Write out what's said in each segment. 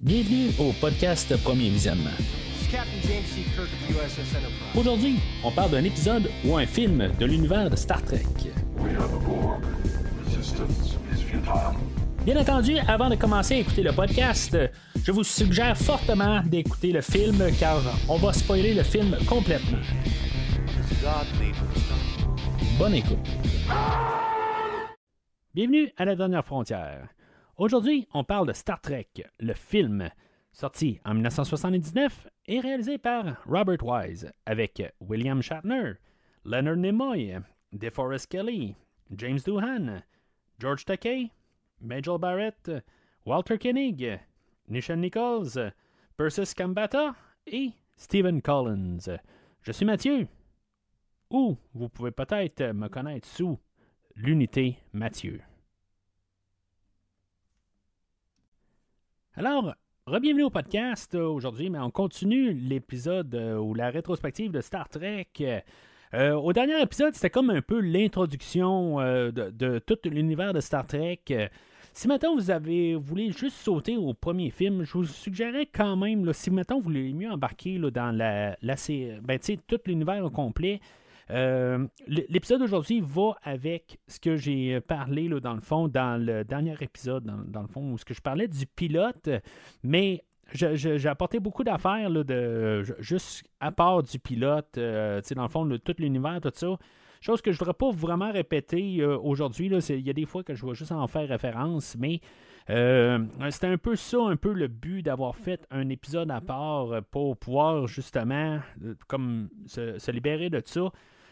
Bienvenue au podcast Premier Visionnement. Aujourd'hui, on parle d'un épisode ou un film de l'univers de Star Trek. Bien entendu, avant de commencer à écouter le podcast, je vous suggère fortement d'écouter le film car on va spoiler le film complètement. Bonne écoute. Bienvenue à la dernière frontière. Aujourd'hui, on parle de Star Trek, le film, sorti en 1979 et réalisé par Robert Wise, avec William Shatner, Leonard Nimoy, DeForest Kelly, James Doohan, George Takei, Majel Barrett, Walter Koenig, Nishan Nichols, Persis Kambata et Stephen Collins. Je suis Mathieu, ou vous pouvez peut-être me connaître sous l'unité Mathieu. Alors, bienvenue au podcast aujourd'hui, mais on continue l'épisode euh, ou la rétrospective de Star Trek. Euh, au dernier épisode, c'était comme un peu l'introduction euh, de, tout l'univers de Star Trek. Si maintenant vous avez voulu juste sauter au premier film, je vous suggérerais quand même, si maintenant vous voulez mieux embarquer dans la, la ben, tout l'univers au complet, euh, l'épisode d'aujourd'hui va avec ce que j'ai parlé là, dans le fond, dans le dernier épisode, dans, le fond, où ce que je parlais du pilote, mais j'ai apporté beaucoup d'affaires de juste à part du pilote, euh, dans le fond, de tout l'univers, tout ça. Chose que je ne voudrais pas vraiment répéter euh, aujourd'hui. Il y a des fois que je vais juste en faire référence, mais c'était un peu ça, un peu le but d'avoir fait un épisode à part pour pouvoir justement comme se libérer de ça.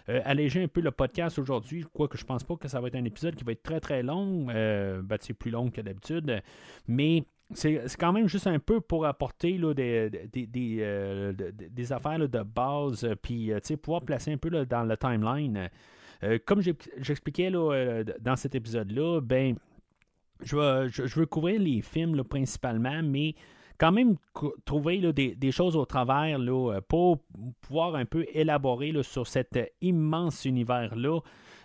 Euh, alléger un peu le podcast aujourd'hui, quoique je pense pas que ça va être un épisode qui va être très très long. Euh, ben, c'est plus long que d'habitude. Mais c'est quand même juste un peu pour apporter là, des, des, euh, affaires de base, puis pouvoir placer un peu dans le timeline. comme j'expliquais dans cet épisode-là, ben, je, je, veux couvrir les films principalement, mais quand même trouver des, choses au travers euh, pour pouvoir un peu élaborer sur cet immense univers-là.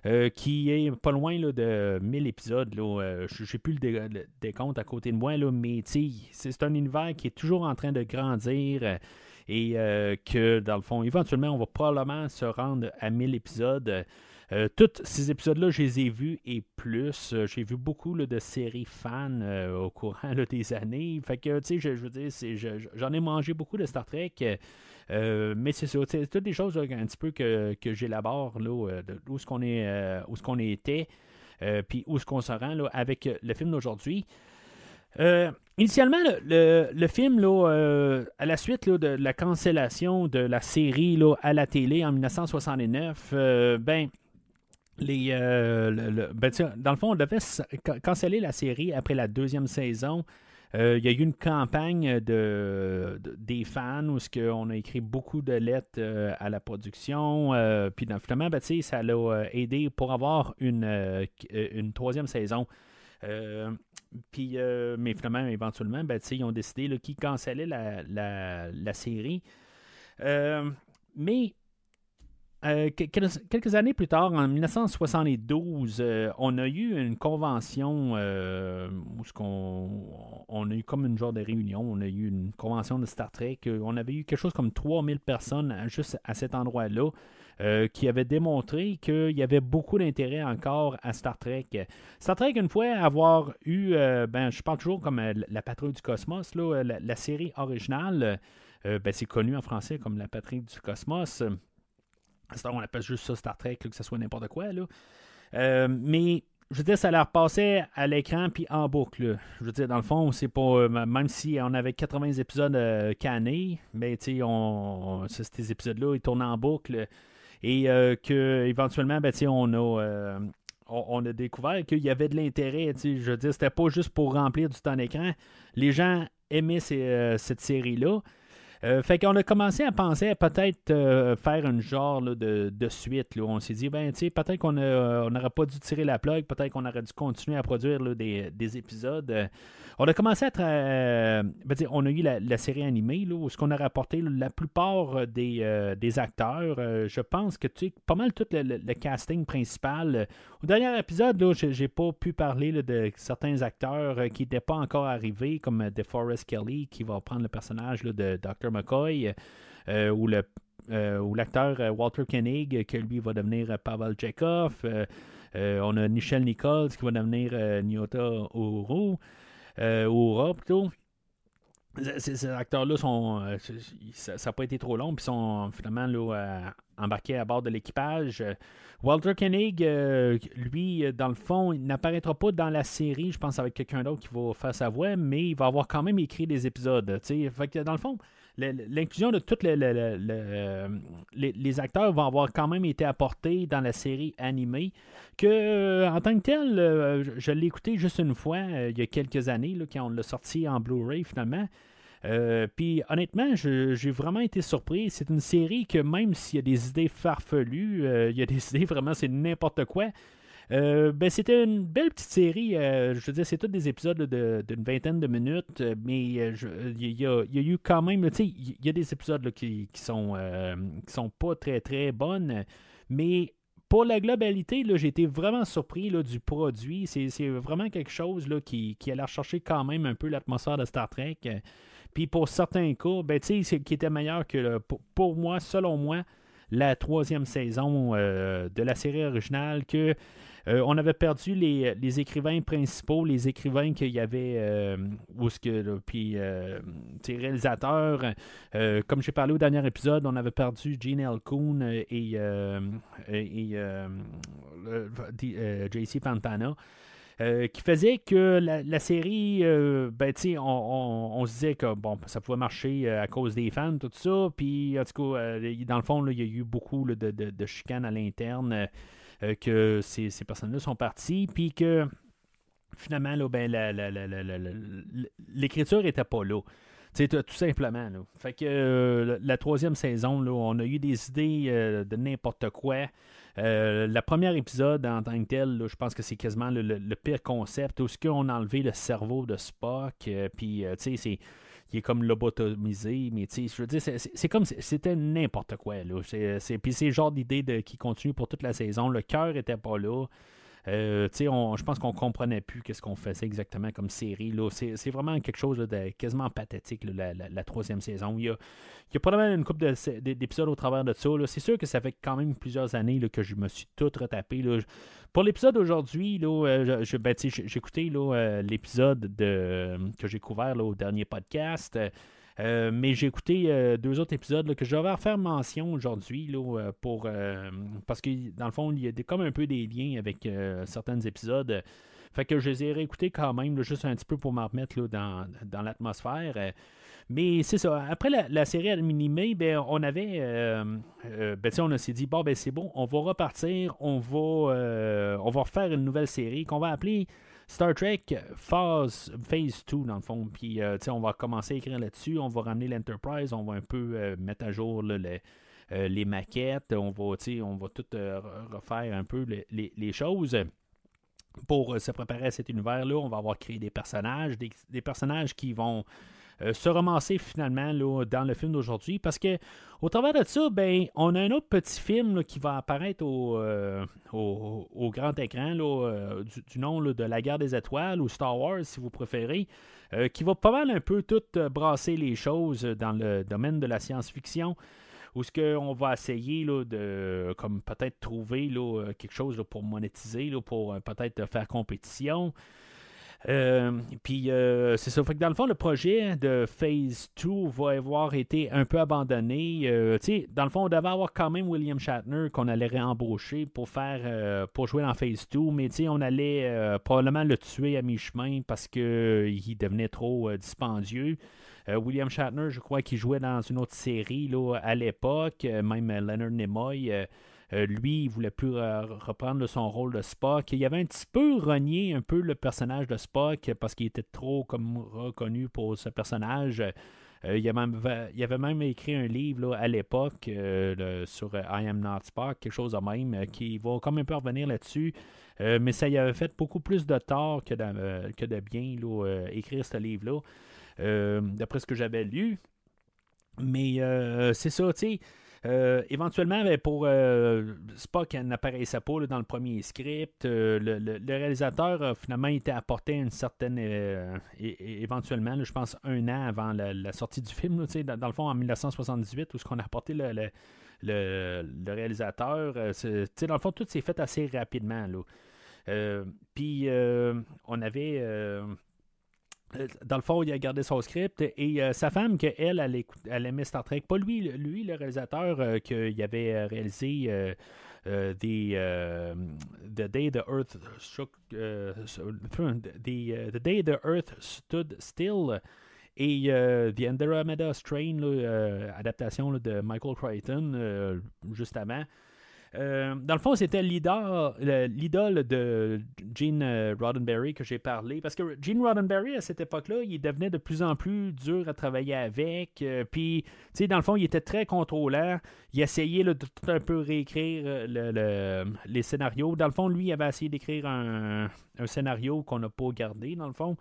Euh, qui est pas loin de 1000 épisodes. Euh, je n'ai plus le, décompte à côté de moi, mais c'est un univers qui est toujours en train de grandir et que, dans le fond, éventuellement, on va probablement se rendre à 1000 épisodes. Euh, tous ces épisodes-là, je les ai vus et plus. Euh, j'ai vu beaucoup de séries fans euh, au courant des années. Fait que, tu sais, je, veux dire, j'en ai mangé beaucoup de Star Trek. mais c'est ça, c'est toutes des choses un petit peu que, que j'élabore, là, où est-ce qu'on est, où ce qu'on était, puis où est-ce qu'on se rend là, avec le film d'aujourd'hui. initialement, le, film, là, à la suite de la cancellation de la série là, à la télé en 1969, ben, euh, ben, dans le fond, on devait canceller la série après la deuxième saison. Euh, il y a eu une campagne de, des fans où on a écrit beaucoup de lettres euh, à la production. puis finalement, ben, ça l'a aidé pour avoir une, une troisième saison. puis, mais finalement, éventuellement, ben, ils ont décidé qu'ils cancellaient la, la, la série. mais euh, quelques années plus tard, en 1972, euh, on a eu une convention euh, où on, a eu comme une genre de réunion. On a eu une convention de Star Trek. On avait eu quelque chose comme 3000 personnes juste à cet endroit-là. qui avait démontré qu'il y avait beaucoup d'intérêt encore à Star Trek. Star Trek, une fois avoir eu, ben, je parle toujours comme la patrouille du cosmos, là, la, série originale, ben, c'est connu en français comme la patrouille du cosmos on appelle juste ça Star Trek, que ce soit n'importe quoi. Là. Euh, mais je veux dire, ça leur passait à l'écran puis en boucle. Je veux dire, dans le fond, c'est pas. Euh, même si on avait 80 épisodes euh, cannés, mais on, ces épisodes-là, ils tournaient en boucle. Et que éventuellement, ben, on a. a découvert qu'il y avait de l'intérêt. Je veux dire, c'était pas juste pour remplir du temps d'écran. Les gens aimaient cette série-là. Euh, fait qu'on a commencé à penser à peut-être euh, faire un genre de, suite. On s'est dit, ben, peut-être qu'on n'aurait pas dû tirer la plug, peut-être qu'on aurait dû continuer à produire des, épisodes. On a commencé à. Euh, ben, on a eu la, série animée, où ce qu'on a rapporté la plupart des, des acteurs. je pense que tu sais, pas mal tout le, casting principal. Au dernier épisode, je j'ai pas pu parler de certains acteurs qui n'étaient pas encore arrivés, comme DeForest Kelly, qui va prendre le personnage de Dr. McCoy, euh, ou le euh, l'acteur euh, Walter Koenig, que lui va devenir Pavel Chekhov. on a Michelle Nichols qui va devenir Nyota Uru, Oura plutôt. Ces, acteurs-là sont. ça n'a pas été trop long, puis sont finalement là, embarqués à bord de l'équipage. Walter Koenig, lui, dans le fond, il n'apparaîtra pas dans la série, je pense, avec quelqu'un d'autre qui va faire sa voix, mais il va avoir quand même écrit des épisodes. Que dans le fond, l'inclusion de tous les, acteurs vont avoir quand même été apportés dans la série animée. Que euh, en tant que tel, euh, je, l'ai écouté juste une fois euh, il y a quelques années, là, quand on l'a sorti en Blu-ray finalement. puis honnêtement, j'ai vraiment été surpris. C'est une série que même s'il y a des idées farfelues, il y a des idées vraiment, c'est n'importe quoi. Euh, ben, c'était une belle petite série. Euh, je veux dire, c'est tous des épisodes d'une vingtaine de minutes, euh, mais il y, a eu quand même, il y a des épisodes qui, qui, sont, qui sont pas très très bonnes, mais pour la globalité, j'ai été vraiment surpris là, du produit. C'est vraiment quelque chose là, qui, qui allait rechercher quand même un peu l'atmosphère de Star Trek. Puis pour certains cas, ben, qui était meilleur que, pour, moi, selon moi, la troisième saison de la série originale que on avait perdu les, écrivains principaux, les écrivains qu'il y avait, euh, ou ce que, puis euh, réalisateurs. comme j'ai parlé au dernier épisode, on avait perdu Gene L. Et, JC Pantana. qui faisait que la, série, ben, on, on, se disait que bon, ça pouvait marcher à cause des fans, tout ça. Puis, en tout cas, dans le fond, il y a eu beaucoup de chicanes à l'interne. Euh, que ces, personnes-là sont parties, puis que finalement, ben, l'écriture n'était pas là. tout simplement. Là. Fait que euh, la troisième saison, là, on a eu des idées euh, de n'importe quoi. Le premier épisode en tant que tel, je pense que c'est quasiment le, pire concept. Où ce qu'on a enlevé le cerveau de Spock, puis c'est qui est comme lobotomisé, mais tu sais, je veux dire, c'est comme c'était n'importe quoi. Là. C'est, puis c'est le genre d'idée qui continue pour toute la saison. Le cœur était pas là. Euh, je pense qu'on comprenait plus qu'est-ce qu'on faisait exactement comme série. Là. C'est, vraiment quelque chose de quasiment pathétique, la, troisième saison. Il y a, il y a probablement une couple d'épisodes au travers de ça. C'est sûr que ça fait quand même plusieurs années là, que je me suis tout retapé. Là. Pour l'épisode d'aujourd'hui, euh, je, ben, j'ai écouté euh, l'épisode que j'ai couvert au dernier podcast. Euh, mais j'ai écouté deux autres épisodes que je vais refaire mention aujourd'hui pour parce que dans le fond, il y a comme un peu des liens avec certains épisodes. Fait que je les ai réécoutés quand même, juste un petit peu pour m'en remettre dans, dans l'atmosphère. Mais c'est ça. Après la, série animée, ben, on avait. Euh, euh, ben, on s'est dit, bon, ben, c'est bon, on va repartir, on va, euh, on va refaire une nouvelle série qu'on va appeler Star Trek Phase, Phase 2, dans le fond. Puis, on va commencer à écrire là-dessus, on va ramener l'Enterprise, on va un peu mettre à jour les, maquettes, on va, on va tout refaire un peu les, choses pour se préparer à cet univers-là, on va avoir créé des personnages, des personnages qui vont euh, se ramasser finalement là, dans le film d'aujourd'hui. Parce que au travers de ça, ben, on a un autre petit film qui va apparaître au, euh, au, grand écran euh, du, nom de La guerre des étoiles ou Star Wars si vous préférez. qui va pas mal un peu tout brasser les choses dans le domaine de la science-fiction où ce qu'on va essayer là, de comme peut-être trouver là, quelque chose pour monétiser, là, pour peut-être faire compétition. Euh, puis euh, c'est ça. Fait que dans le fond, le projet de Phase 2 va avoir été un peu abandonné. Euh, dans le fond, on devait avoir quand même William Shatner qu'on allait réembaucher pour faire pour jouer dans Phase 2, mais on allait probablement le tuer à mi-chemin parce qu'il devenait trop dispendieux. William Shatner, je crois qu'il jouait dans une autre série là, à l'époque, même Leonard Nimoy. Lui, il voulait plus reprendre son rôle de Spock. Il avait un petit peu renié un peu le personnage de Spock parce qu'il était trop reconnu pour ce personnage. il, y avait, même écrit un livre à l'époque sur I Am Not Spock, quelque chose de même, qui va quand même peu revenir là-dessus. mais ça y avait fait beaucoup plus de tort que de, que de bien écrire ce livre-là, d'après ce que j'avais lu. Mais c'est ça, tu sais. Euh, éventuellement, ben, pour euh, Spock n'apparaissait pas dans le premier script. Euh, le, réalisateur a finalement été apporté une certaine. éventuellement, je pense un an avant la, sortie du film, dans, dans, le fond en 1978, où ce qu'on a apporté le, réalisateur. dans le fond, tout s'est fait assez rapidement. Puis on avait euh, dans le fond, il a gardé son script et euh, sa femme, que elle, elle, aimait Star Trek. Pas lui, lui le réalisateur euh, qu'il avait réalisé the, Day the Earth shook, the, the, Day the Earth Stood Still et The Andromeda Strain, adaptation de Michael Crichton juste avant. Euh, dans le fond, c'était l'idole de Gene euh, Roddenberry que j'ai parlé. Parce que Gene Roddenberry, à cette époque-là, il devenait de plus en plus dur à travailler avec. Euh, puis, tu sais, dans le fond, il était très contrôlant. Il essayait de tout un peu réécrire les scénarios. Dans le fond, lui, il avait essayé d'écrire un, un, scénario qu'on n'a pas gardé, dans le fond.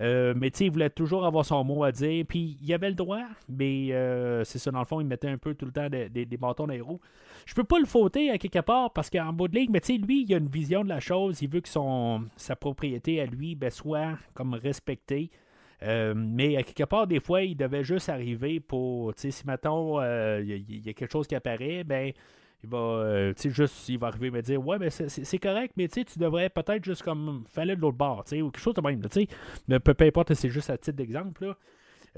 Euh, mais tu sais, il voulait toujours avoir son mot à dire. Puis il avait le droit, mais euh, c'est ça, dans le fond, il mettait un peu tout le temps des, bâtons dans les roues. Je peux pas le fauter à quelque part parce qu'en bout de ligne, mais tu sais, lui, il a une vision de la chose. Il veut que son, sa propriété à lui ben, soit comme respectée. Euh, mais à quelque part, des fois, il devait juste arriver pour, tu sais, si maintenant il y, a quelque chose qui apparaît, ben il va, euh, juste, il va arriver et me dire Ouais, mais c'est correct, mais tu devrais peut-être juste comme faire de l'autre bord, ou quelque chose de même, tu sais. Peu, peu importe, c'est juste à titre d'exemple,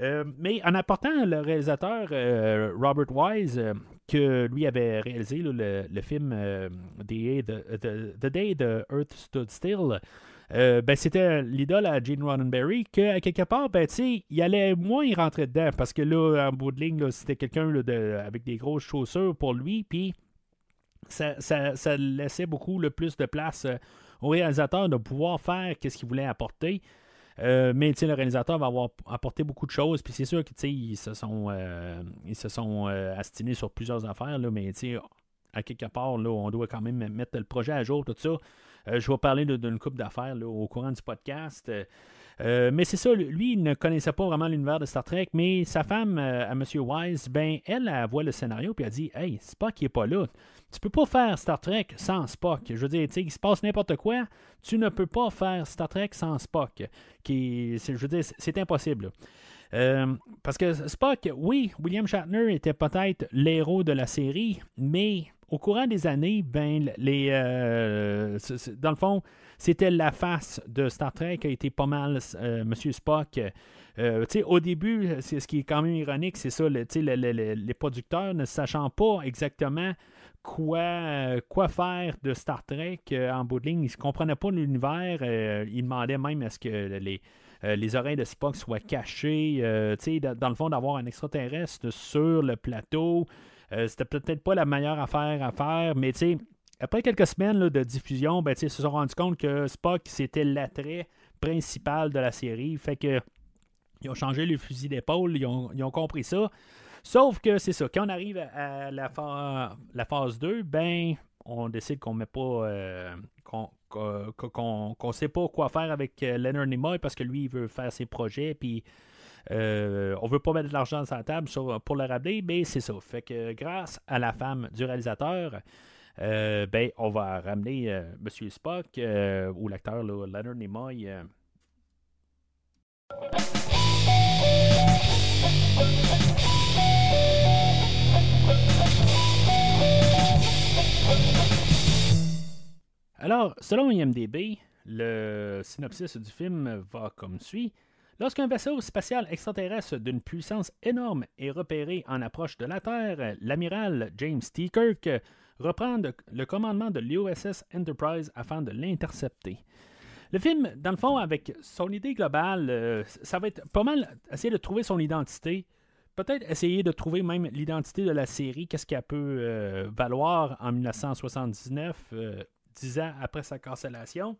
euh, mais en apportant le réalisateur euh, Robert Wise, que lui avait réalisé le, film the, the, Day the Earth Stood Still, ben, c'était l'idole à Gene Roddenberry, qu'à quelque part, ben, il allait moins rentrer dedans, parce que là, en bout de ligne, c'était quelqu'un avec des grosses chaussures pour lui, puis ça, laissait beaucoup le plus de place euh, au réalisateur de pouvoir faire ce qu'il voulait apporter. Euh, mais le réalisateur va avoir apporté beaucoup de choses. Puis c'est sûr qu'ils se sont, euh, ils se sont astinés sur plusieurs affaires. Là, mais à quelque part, là, on doit quand même mettre le projet à jour, tout ça. je vais parler d'une coupe d'affaires au courant du podcast. Euh, mais c'est ça, lui, il ne connaissait pas vraiment l'univers de Star Trek, mais sa femme, euh, à M. Wise, ben, elle, elle, voit le scénario puis elle dit Hey, Spock n'est pas là. Tu peux pas faire Star Trek sans Spock. Je veux dire, il se passe n'importe quoi, tu ne peux pas faire Star Trek sans Spock. Qui, je veux dire, c'est impossible. Euh, parce que Spock, oui, William Shatner était peut-être l'héros de la série, mais au courant des années, ben, les, dans le fond, c'était la face de Star Trek a été pas mal euh, Monsieur Spock. Euh, au début, c'est ce qui est quand même ironique, c'est ça, les producteurs ne sachant pas exactement quoi, euh, faire de Star Trek en bout de ligne, ils ne comprenaient pas l'univers, ils demandaient même à ce que les, les oreilles de Spock soient cachées, dans le fond, d'avoir un extraterrestre sur le plateau. C'était peut-être pas la meilleure affaire à faire, mais tu après quelques semaines de diffusion, ben, ils se sont rendus compte que Spock, c'était l'attrait principal de la série. Fait que ils ont changé le fusil d'épaule, ils ont, compris ça. Sauf que c'est ça, quand on arrive à la, phase 2, ben on décide qu'on met pas euh, qu'on sait pas quoi faire avec euh, Leonard Nimoy parce que lui il veut faire ses projets puis euh, on veut pas mettre de l'argent sur la table pour le rappeler, mais c'est ça. Fait que grâce à la femme du réalisateur, euh, ben, on va ramener euh. Spock euh, ou l'acteur Leonard Nimoy. Alors, selon IMDB, le synopsis du film va comme suit. Lorsqu'un vaisseau spatial extraterrestre d'une puissance énorme est repéré en approche de la Terre, l'amiral James T. Kirk reprendre le commandement de l'USS Enterprise afin de l'intercepter. Le film, dans le fond, avec son idée globale, euh, ça va être pas mal essayer de trouver son identité. Peut-être essayer de trouver même l'identité de la série, qu'est-ce qu'elle peut euh, valoir en 1979, euh, dix ans après sa cancellation.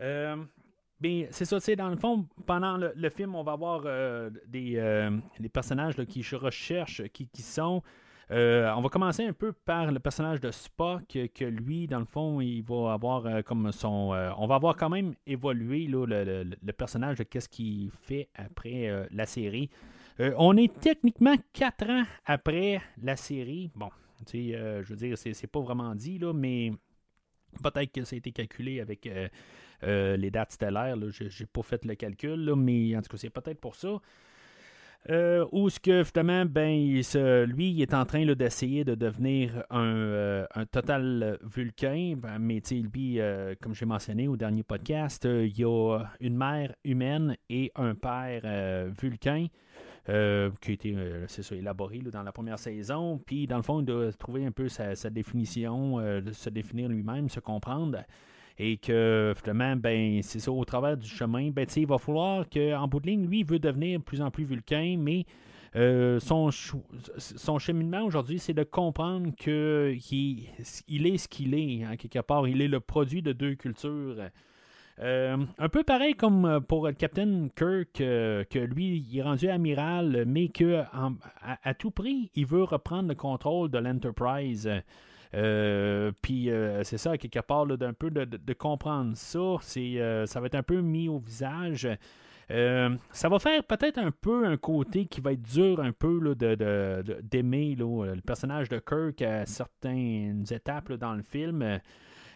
ben, c'est ça, c'est dans le fond, pendant le, film, on va avoir des, les personnages qui qui recherchent qui, qui sont. On va commencer un peu par le personnage de Spock, que, lui, dans le fond, il va avoir comme son. on va avoir quand même évolué le, personnage de qu'est-ce qu'il fait après la série. on est techniquement quatre ans après la série. Bon, je veux dire, c'est pas vraiment dit, mais peut-être que ça a été calculé avec euh, les dates stellaires. Je n'ai pas fait le calcul, mais en tout cas, c'est peut-être pour ça. Euh, ou ce que finalement, ben, lui, il est en train d'essayer de devenir un, euh, total vulcain. Ben, mais lui, comme j'ai mentionné au dernier podcast, il y a une mère humaine et un père vulcain. qui a été élaboré dans la première saison. Puis, dans le fond, il doit trouver un peu sa, sa définition, de se définir lui-même, se comprendre et que finalement, ben, c'est ça, au travers du chemin, ben, il va falloir qu'en bout de ligne, lui, il veut devenir de plus en plus vulcain, mais euh, son, cheminement aujourd'hui, c'est de comprendre qu'il il est ce qu'il est, hein, quelque part. Il est le produit de deux cultures. Euh, un peu pareil comme pour le Captain Kirk, euh, que lui, il est rendu amiral, mais que à, tout prix, il veut reprendre le contrôle de l'Enterprise. Euh, puis euh, c'est ça, quelque part, d'un peu de, comprendre ça. C'est, euh, ça va être un peu mis au visage. ça va faire peut-être un peu un côté qui va être dur un peu là, de, d'aimer le personnage de Kirk à certaines étapes dans le film.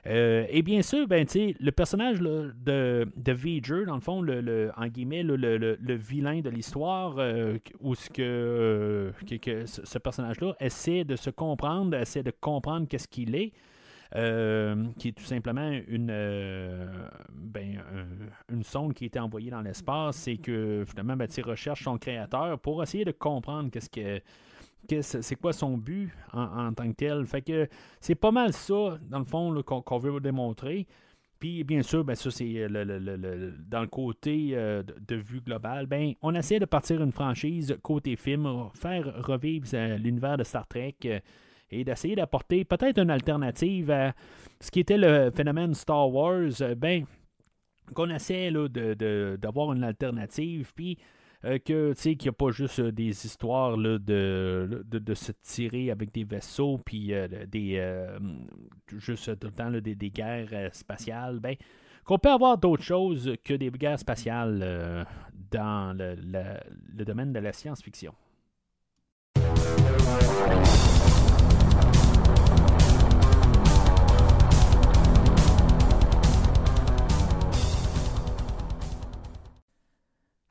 Euh, et bien sûr, ben, le personnage de, de V'ger, dans le fond, le, en le, vilain de l'histoire, euh, où ce que, que, ce personnage-là essaie de se comprendre, essaie de comprendre qu'est-ce qu'il est. Euh, qui est tout simplement une, ben, une sonde qui a été envoyée dans l'espace et que finalement ben, recherche son créateur pour essayer de comprendre qu'est-ce que c'est quoi son but en, tant que tel? Fait que c'est pas mal ça, dans le fond, qu'on veut démontrer. Puis, bien sûr, ben, ça, c'est le, dans le côté euh, de, vue globale. Ben, on essaie de partir une franchise côté film, faire revivre euh, l'univers de Star Trek euh, et d'essayer d'apporter peut-être une alternative à ce qui était le phénomène Star Wars. ben, qu'on essaie d'avoir une alternative. Puis, euh, que tu qu'il n'y a pas juste euh, des histoires de, de, se tirer avec des vaisseaux puis euh, des juste tout le temps des, des, guerres spatiales ben qu'on peut avoir d'autres choses que des guerres spatiales dans le domaine de la science-fiction.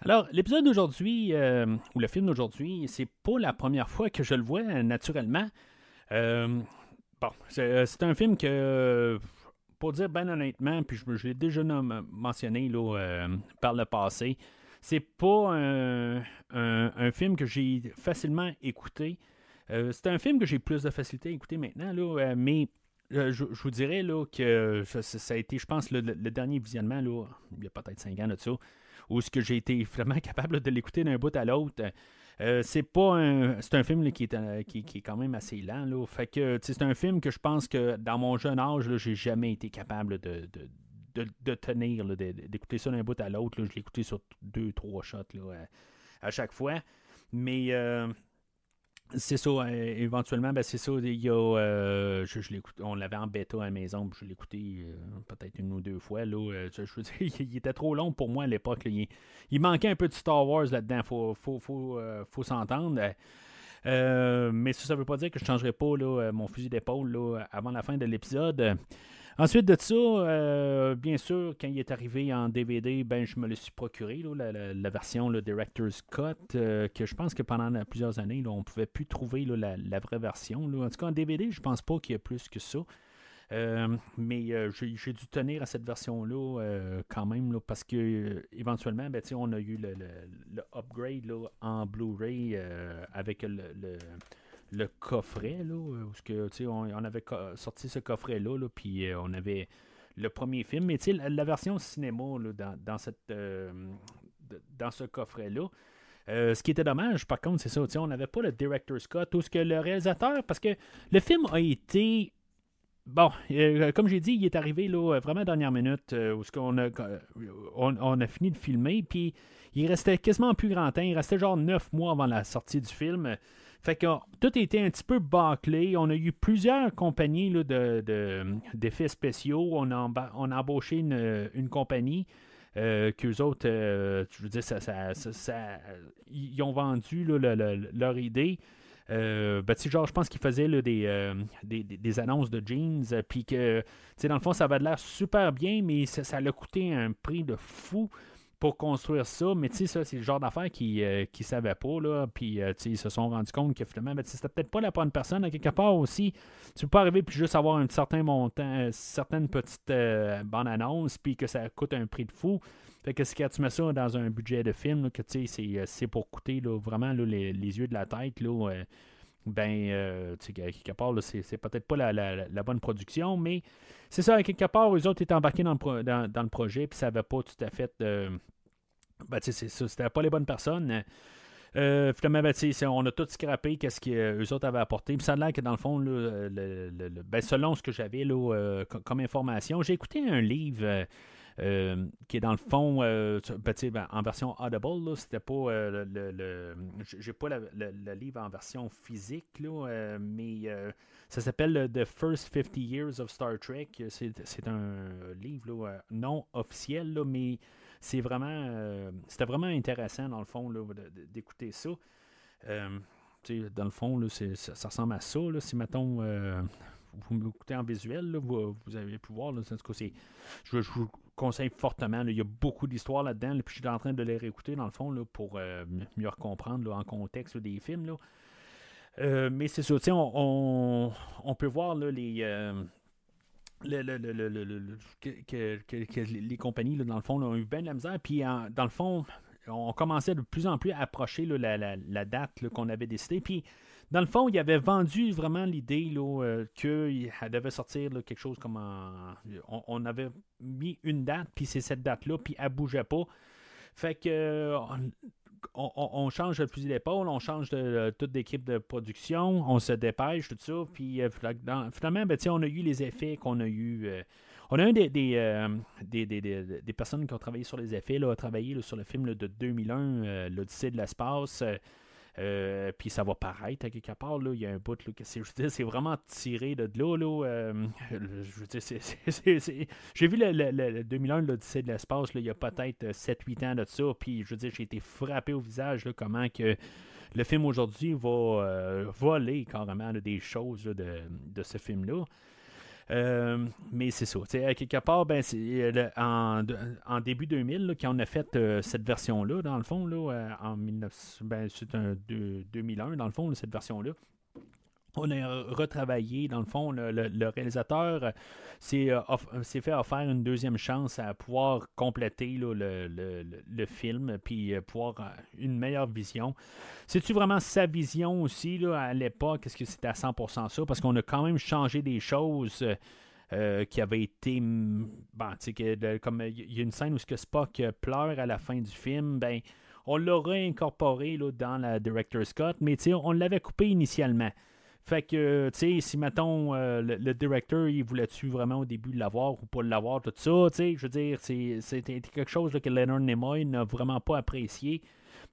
Alors, l'épisode d'aujourd'hui, euh, ou le film d'aujourd'hui, c'est pas la première fois que je le vois naturellement. Euh, bon, euh, c'est un film que, pour dire ben honnêtement, puis je, l'ai déjà mentionné là, par le passé, c'est pas un, film que j'ai facilement écouté. c'est un film que j'ai plus de facilité à écouter maintenant, là, mais je, vous dirais là, que ça, a été, je pense, le, dernier visionnement, là, il y a peut-être 5 ans de ça où ce que j'ai été vraiment capable de l'écouter d'un bout à l'autre. Euh, c'est pas un c'est un film qui, est, euh, qui, est quand même assez lent là. fait que c'est un film que je pense que dans mon jeune âge j'ai jamais été capable de, de, tenir d'écouter ça d'un bout à l'autre je l'ai écouté sur deux trois shots à, chaque fois mais euh, c'est ça, euh, éventuellement, ben c'est ça. Euh, je, on l'avait en bêta à la maison, je l'ai écouté euh, peut-être une ou deux fois. Là, je, veux dire, il était trop long pour moi à l'époque. Il, manquait un peu de Star Wars là-dedans, faut, faut, faut, faut s'entendre. mais ça, ça veut pas dire que je ne changerai pas là, mon fusil d'épaule avant la fin de l'épisode. Ensuite de ça, euh, bien sûr, quand il est arrivé en DVD, ben, je me le suis procuré, la, version le Director's Cut, euh, que je pense que pendant plusieurs années, on ne pouvait plus trouver la, vraie version. En tout cas, en DVD, je pense pas qu'il y ait plus que ça. Euh, mais j'ai dû tenir à cette version-là quand même, parce que éventuellement, ben, on a eu le, upgrade en Blu-ray avec le le coffret, là, où que, on, on avait sorti ce coffret-là, là, puis euh, on avait le premier film, mais la, la version cinéma là, dans, dans, cette, euh, dans ce coffret-là. Euh, ce qui était dommage, par contre, c'est ça, on n'avait pas le director's cut, ou ce que le réalisateur, parce que le film a été bon, comme j'ai dit, il est arrivé là, vraiment dernière minute où on a, on, a fini de filmer, puis il restait quasiment plus grand temps. Il restait genre neuf mois avant la sortie du film. Fait que tout était un petit peu bâclé. On a eu plusieurs compagnies de, d'effets spéciaux. On a, on a embauché une, compagnie. Euh, qu'eux autres, euh, je veux dire, ça, ils ont vendu leur idée. Euh, ben, genre, je pense qu'ils faisaient des, des, annonces de jeans, puis que, dans le fond, ça avait l'air super bien, mais ça, ça a coûté un prix de fou pour construire ça. Mais tu sais, ça, c'est le genre d'affaires qu'ils ne euh, savaient pas. Là, puis euh, ils se sont rendus compte que finalement, ben, c'était peut-être pas la bonne personne. À quelque part aussi, tu peux pas arriver puis juste avoir un certain montant, euh, certaines petites bonnes annonces, puis que ça coûte un prix de fou. Fait que si tu mets ça dans un budget de film, que tu sais, c'est pour coûter là, vraiment les, yeux de la tête. Là, ben, tu sais, quelque part, c'est peut-être pas la, bonne production, mais c'est ça, quelque part, eux autres étaient embarqués dans le, dans, le projet, puis ça n'avait pas tout à fait. Euh, ben, c'était pas les bonnes personnes. Euh, finalement, ben, on a tout scrappé qu'est-ce qu'eux autres avaient apporté. Puis ça a l'air que dans le fond, le, ben, selon ce que j'avais euh, comme information, j'ai écouté un livre euh, qui est dans le fond, euh, ben, ben, en version Audible, c'était pas euh, le, j'ai pas le, livre en version physique, mais ça s'appelle The First 50 Years of Star Trek. C'est un livre non officiel, mais c'est vraiment c'était vraiment intéressant dans le fond d'écouter ça. dans le fond, ça, ça, ressemble à ça. si mettons vous m'écoutez en visuel, vous, avez pu voir. Là, je, je, vous conseille fortement. il y a beaucoup d'histoires là-dedans. puis je suis en train de les réécouter, dans le fond, pour euh, mieux comprendre en contexte des films. Euh, mais c'est ça, on, on, peut voir les. que, les compagnies, dans le fond, ont eu bien de la misère. Puis, dans le fond, on commençait de plus en plus à approcher la, date qu'on avait décidé. Puis, dans le fond, il avait vendu vraiment l'idée euh, qu'il devait sortir quelque chose comme on, avait mis une date, puis c'est cette date-là, puis elle bougeait pas. Fait que on, change de fusil d'épaule, on change de, toute l'équipe de production, on se dépêche, tout ça, puis euh, finalement, ben, on a eu les effets qu'on a eu. Euh, on a eu des, personnes qui ont travaillé sur les effets, là, travaillé sur le film de 2001, L'Odyssée de l'espace. Euh, puis ça va paraître à quelque part. Là. Il y a un bout là, que c'est, vraiment tiré de là. là euh, j'ai vu le, le, 2001, l'Odyssée de l'espace, il y a peut-être 7-8 ans de ça. Puis je veux dire, j'ai été frappé au visage là, comment que le film aujourd'hui va euh, voler carrément des choses de, de, ce film-là. Euh, mais c'est ça. À quelque part, ben, euh, en, début 2000, quand on a fait euh, cette version-là, dans le fond, là, en 19, ben, un 2001, dans le fond, cette version-là on a retravaillé, dans le fond, le, réalisateur s'est, fait offrir une deuxième chance à pouvoir compléter le, film, puis euh, pouvoir une meilleure vision. C'est-tu vraiment sa vision aussi à l'époque? Est-ce que c'était à 100% ça? Parce qu'on a quand même changé des choses. Euh, qui avaient été. Bon, que, il y a une scène où Spock pleure à la fin du film, ben, on l'aurait incorporé dans la Director Scott, mais on l'avait coupé initialement. Fait que, tu sais, si, mettons, euh, le, directeur, il voulait-tu vraiment au début l'avoir ou pas l'avoir, tout ça, tu sais, je veux dire, c'était quelque chose que Leonard Nimoy n'a vraiment pas apprécié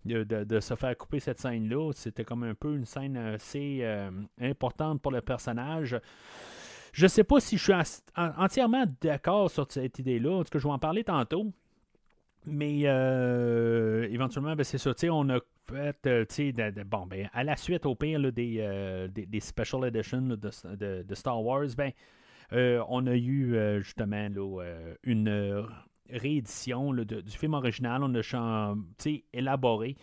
de, se faire couper cette scène-là. C'était comme un peu une scène assez euh, importante pour le personnage. Je sais pas si je suis entièrement d'accord sur cette idée-là, parce que je vais en parler tantôt. Mais euh, éventuellement, ben, c'est ça. On a fait, euh, bon, ben, à la suite, au pire, euh, des, des, special editions de, de, Star Wars, ben, on a eu justement une réédition du film original. On a élaboré.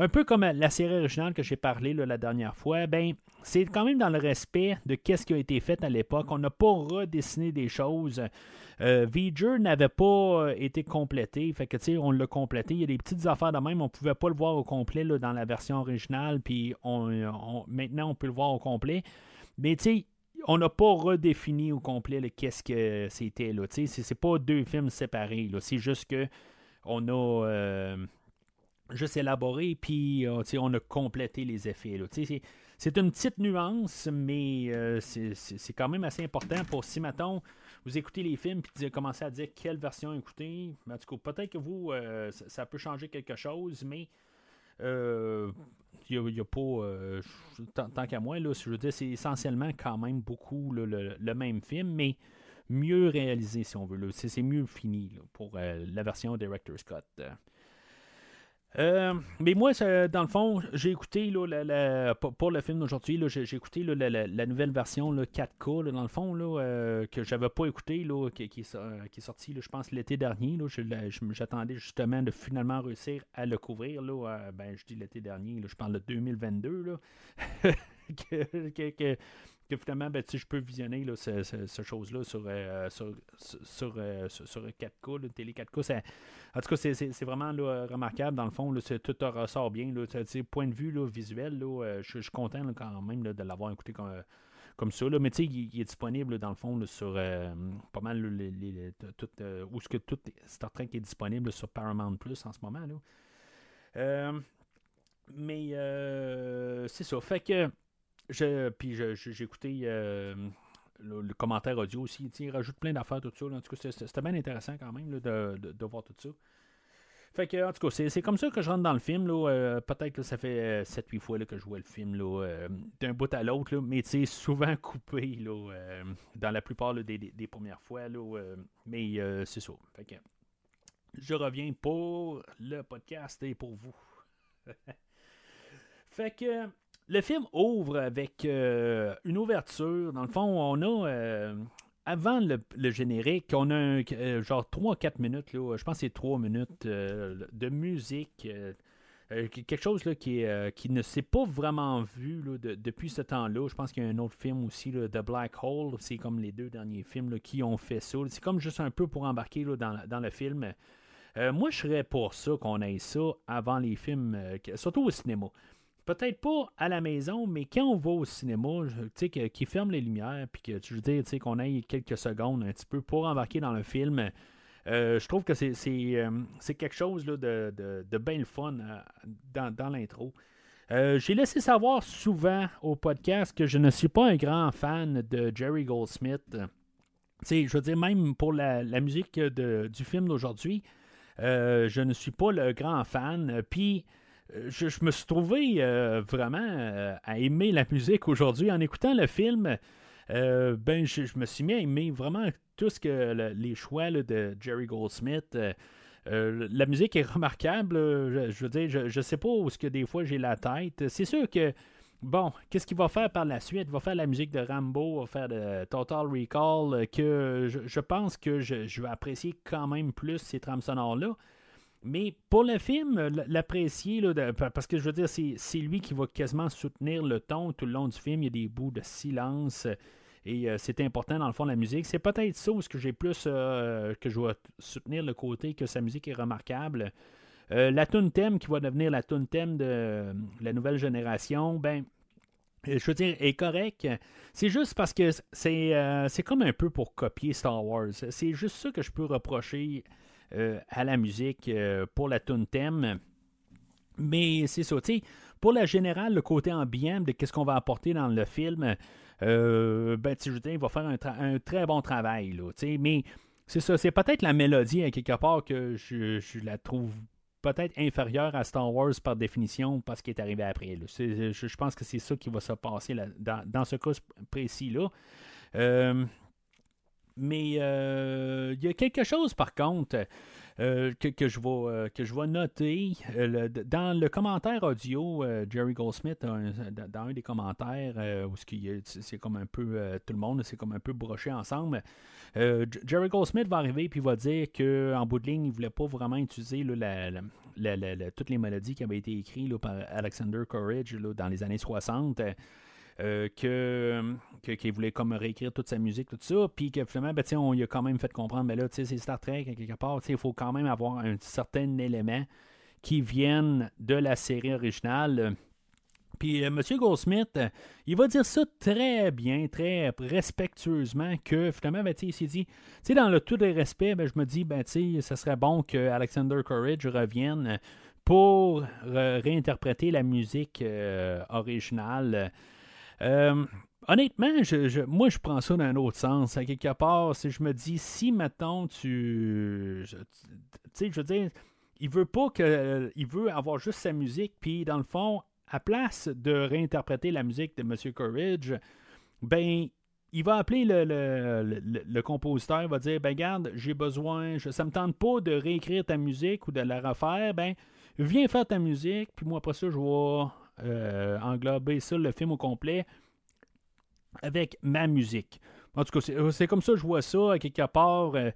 Un peu comme la série originale que j'ai parlé la dernière fois, ben, c'est quand même dans le respect de ce qui a été fait à l'époque. On n'a pas redessiné des choses. Euh, n'avait pas euh, été complété. Fait que, tu sais, on l'a complété. Il y a des petites affaires de même. On pouvait pas le voir au complet dans la version originale. Puis on, maintenant, on peut le voir au complet. Mais, tu sais, on n'a pas redéfini au complet qu'est-ce que c'était. Là, c'est, c'est pas deux films séparés. C'est juste que on a euh, juste élaboré, puis euh, on a complété les effets. Là, c'est une petite nuance, mais c'est quand même assez important pour si, mettons, vous écoutez les films puis commencez à dire quelle version écouter. En tout cas, peut-être que vous, ça, peut changer quelque chose, mais il n'y a, pas. tant, qu'à moi, là, je veux dire, c'est essentiellement quand même beaucoup le, même film, mais mieux réalisé, si on veut. C'est mieux fini pour la version Director Scott. Euh, mais moi, dans le fond, j'ai écouté là, pour le film d'aujourd'hui, j'ai écouté la, nouvelle version 4K, dans le fond, là, euh, que j'avais pas écouté, là, qui, qui, est sorti, je pense, l'été dernier. J'attendais justement de finalement réussir à le couvrir. Là, ben, je dis l'été dernier, je parle de 2022. Là, que, que finalement, ben, je peux visionner là, ce, ce, chose-là sur, euh, sur, sur, euh, sur, 4K, là, télé 4K. en tout cas, c'est vraiment là, remarquable. Dans le fond, là, tout ressort bien. Là, point de vue là, visuel, là, euh, je, suis content quand même de l'avoir écouté comme, comme ça. Là. Mais tu sais, il, est disponible dans le fond sur pas mal les, les, tout, où ce que tout Star Trek est disponible sur Paramount Plus en ce moment. Là. mais c'est ça. Fait que je, puis j'ai écouté euh, le, commentaire audio aussi. Il rajoute plein d'affaires, tout ça. En tout cas, c'était bien intéressant quand même de, voir tout ça. Fait que, en tout cas, c'est comme ça que je rentre dans le film. Euh, Peut-être que ça fait 7-8 euh, fois que je vois le film d'un bout à l'autre, mais c'est souvent coupé là, dans la plupart des, premières fois. mais c'est ça. Fait que, je reviens pour le podcast et pour vous. fait que le film ouvre avec euh, une ouverture. Dans le fond, on a. Euh, avant le, générique, on a euh, genre 3-4 minutes, là, je pense que c'est 3 minutes de musique. quelque chose là, qui, qui ne s'est pas vraiment vu depuis ce temps-là. Je pense qu'il y a un autre film aussi, The Black Hole. C'est comme les deux derniers films qui ont fait ça. C'est comme juste un peu pour embarquer dans, le film. moi, je serais pour ça qu'on ait ça avant les films, surtout au cinéma peut-être pas à la maison, mais quand on va au cinéma, tu sais, qui ferme les lumières, puis que je veux dire, tu sais, qu'on ait quelques secondes un petit peu pour embarquer dans le film. Euh, je trouve que c'est, euh, quelque chose là, de, de, bien le fun euh, dans, l'intro. j'ai laissé savoir souvent au podcast que je ne suis pas un grand fan de Jerry Goldsmith. je veux dire, même pour la, musique du film d'aujourd'hui, je ne suis pas le grand fan. Puis je, me suis trouvé euh, vraiment euh, à aimer la musique aujourd'hui. En écoutant le film, euh, ben, je, me suis mis à aimer vraiment tout ce que les choix de Jerry Goldsmith. la musique est remarquable. Je, veux dire, je, ne sais pas où ce que des fois j'ai la tête. C'est sûr que Bon, qu'est-ce qu'il va faire par la suite? Il va faire la musique de Rambo, il va faire de Total Recall, que je, pense que je, vais apprécier quand même plus ces trames sonores-là. Mais pour le film, l'apprécier, parce que je veux dire, c'est lui qui va quasiment soutenir le ton tout le long du film. Il y a des bouts de silence et euh, c'est important dans le fond la musique. C'est peut-être ça où que j'ai plus euh, que je vais soutenir le côté que sa musique est remarquable. Euh, la tune thème qui va devenir la tune thème de la nouvelle génération, ben je veux dire, est correct. C'est juste parce que c'est comme un peu pour copier Star Wars. C'est juste ça que je peux reprocher euh, à la musique euh, pour la tune thème. Mais c'est ça, tu sais, pour la générale, le côté ambiant de qu'est-ce qu'on va apporter dans le film, euh, ben, il va faire un, très bon travail, là, mais c'est ça, c'est peut-être la mélodie, à quelque part, que je, la trouve peut-être inférieure à Star Wars par définition, parce qu'il est arrivé après. Je, pense que c'est ça qui va se passer dans, dans, ce cas précis-là. Euh, mais euh, il y a quelque chose, par contre, euh, que, je vais, euh, que je noter. dans le commentaire audio, Jerry Goldsmith, dans un des commentaires, où c'est comme un peu tout le monde, c'est comme un peu broché ensemble. Jerry Goldsmith va arriver et va dire qu'en bout de ligne, il ne voulait pas vraiment utiliser toutes les mélodies qui avaient été écrites par Alexander Courage dans les années 60. Euh, que, qu'il voulait comme réécrire toute sa musique, tout ça, puis que finalement, ben, on lui a quand même fait comprendre, mais ben là, c'est Star Trek, quelque part, il faut quand même avoir un certain élément qui vienne de la série originale. Puis euh, M. Goldsmith, il va dire ça très bien, très respectueusement, que finalement, ben, il s'est dit, dans le tout des respects, ben, je me dis, ben, ça serait bon que Alexander Courage revienne pour réinterpréter la musique originale. Honnêtement, je, moi, je prends ça dans un autre sens. À quelque part, si je me dis, si, maintenant tu. Tu sais, je veux dire, il veut pas que. Il veut avoir juste sa musique, puis dans le fond, à place de réinterpréter la musique de M. Courage, ben, il va appeler le, le, compositeur, il va dire Ben, garde, j'ai besoin, je, ça me tente pas de réécrire ta musique ou de la refaire, ben, viens faire ta musique, puis moi, après ça, je vais euh, englober ça, le film au complet, avec ma musique. En tout cas, c'est comme ça que je vois ça, quelque part. Euh,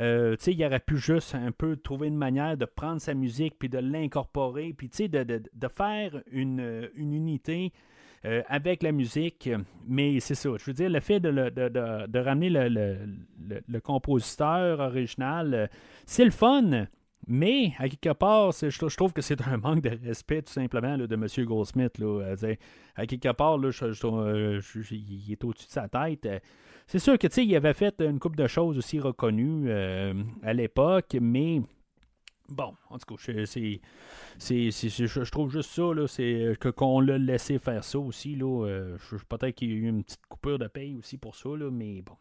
euh, il aurait pu juste un peu trouver une manière de prendre sa musique puis de l'incorporer, puis de, de, de, faire une, une unité euh, avec la musique. Mais c'est ça, je veux dire, le fait de, de ramener le, le, compositeur original, euh, c'est le fun. Mais, à quelque part, je, trouve que c'est un manque de respect, tout simplement, de M. Goldsmith. Là. À quelque part, là, il est au-dessus de sa tête. C'est sûr que, il avait fait une couple de choses aussi reconnues euh, à l'époque, mais bon, en tout cas, je trouve juste ça, c'est qu'on l'a laissé faire ça aussi. Euh, peut-être qu'il y a eu une petite coupure de paye aussi pour ça, là, mais bon.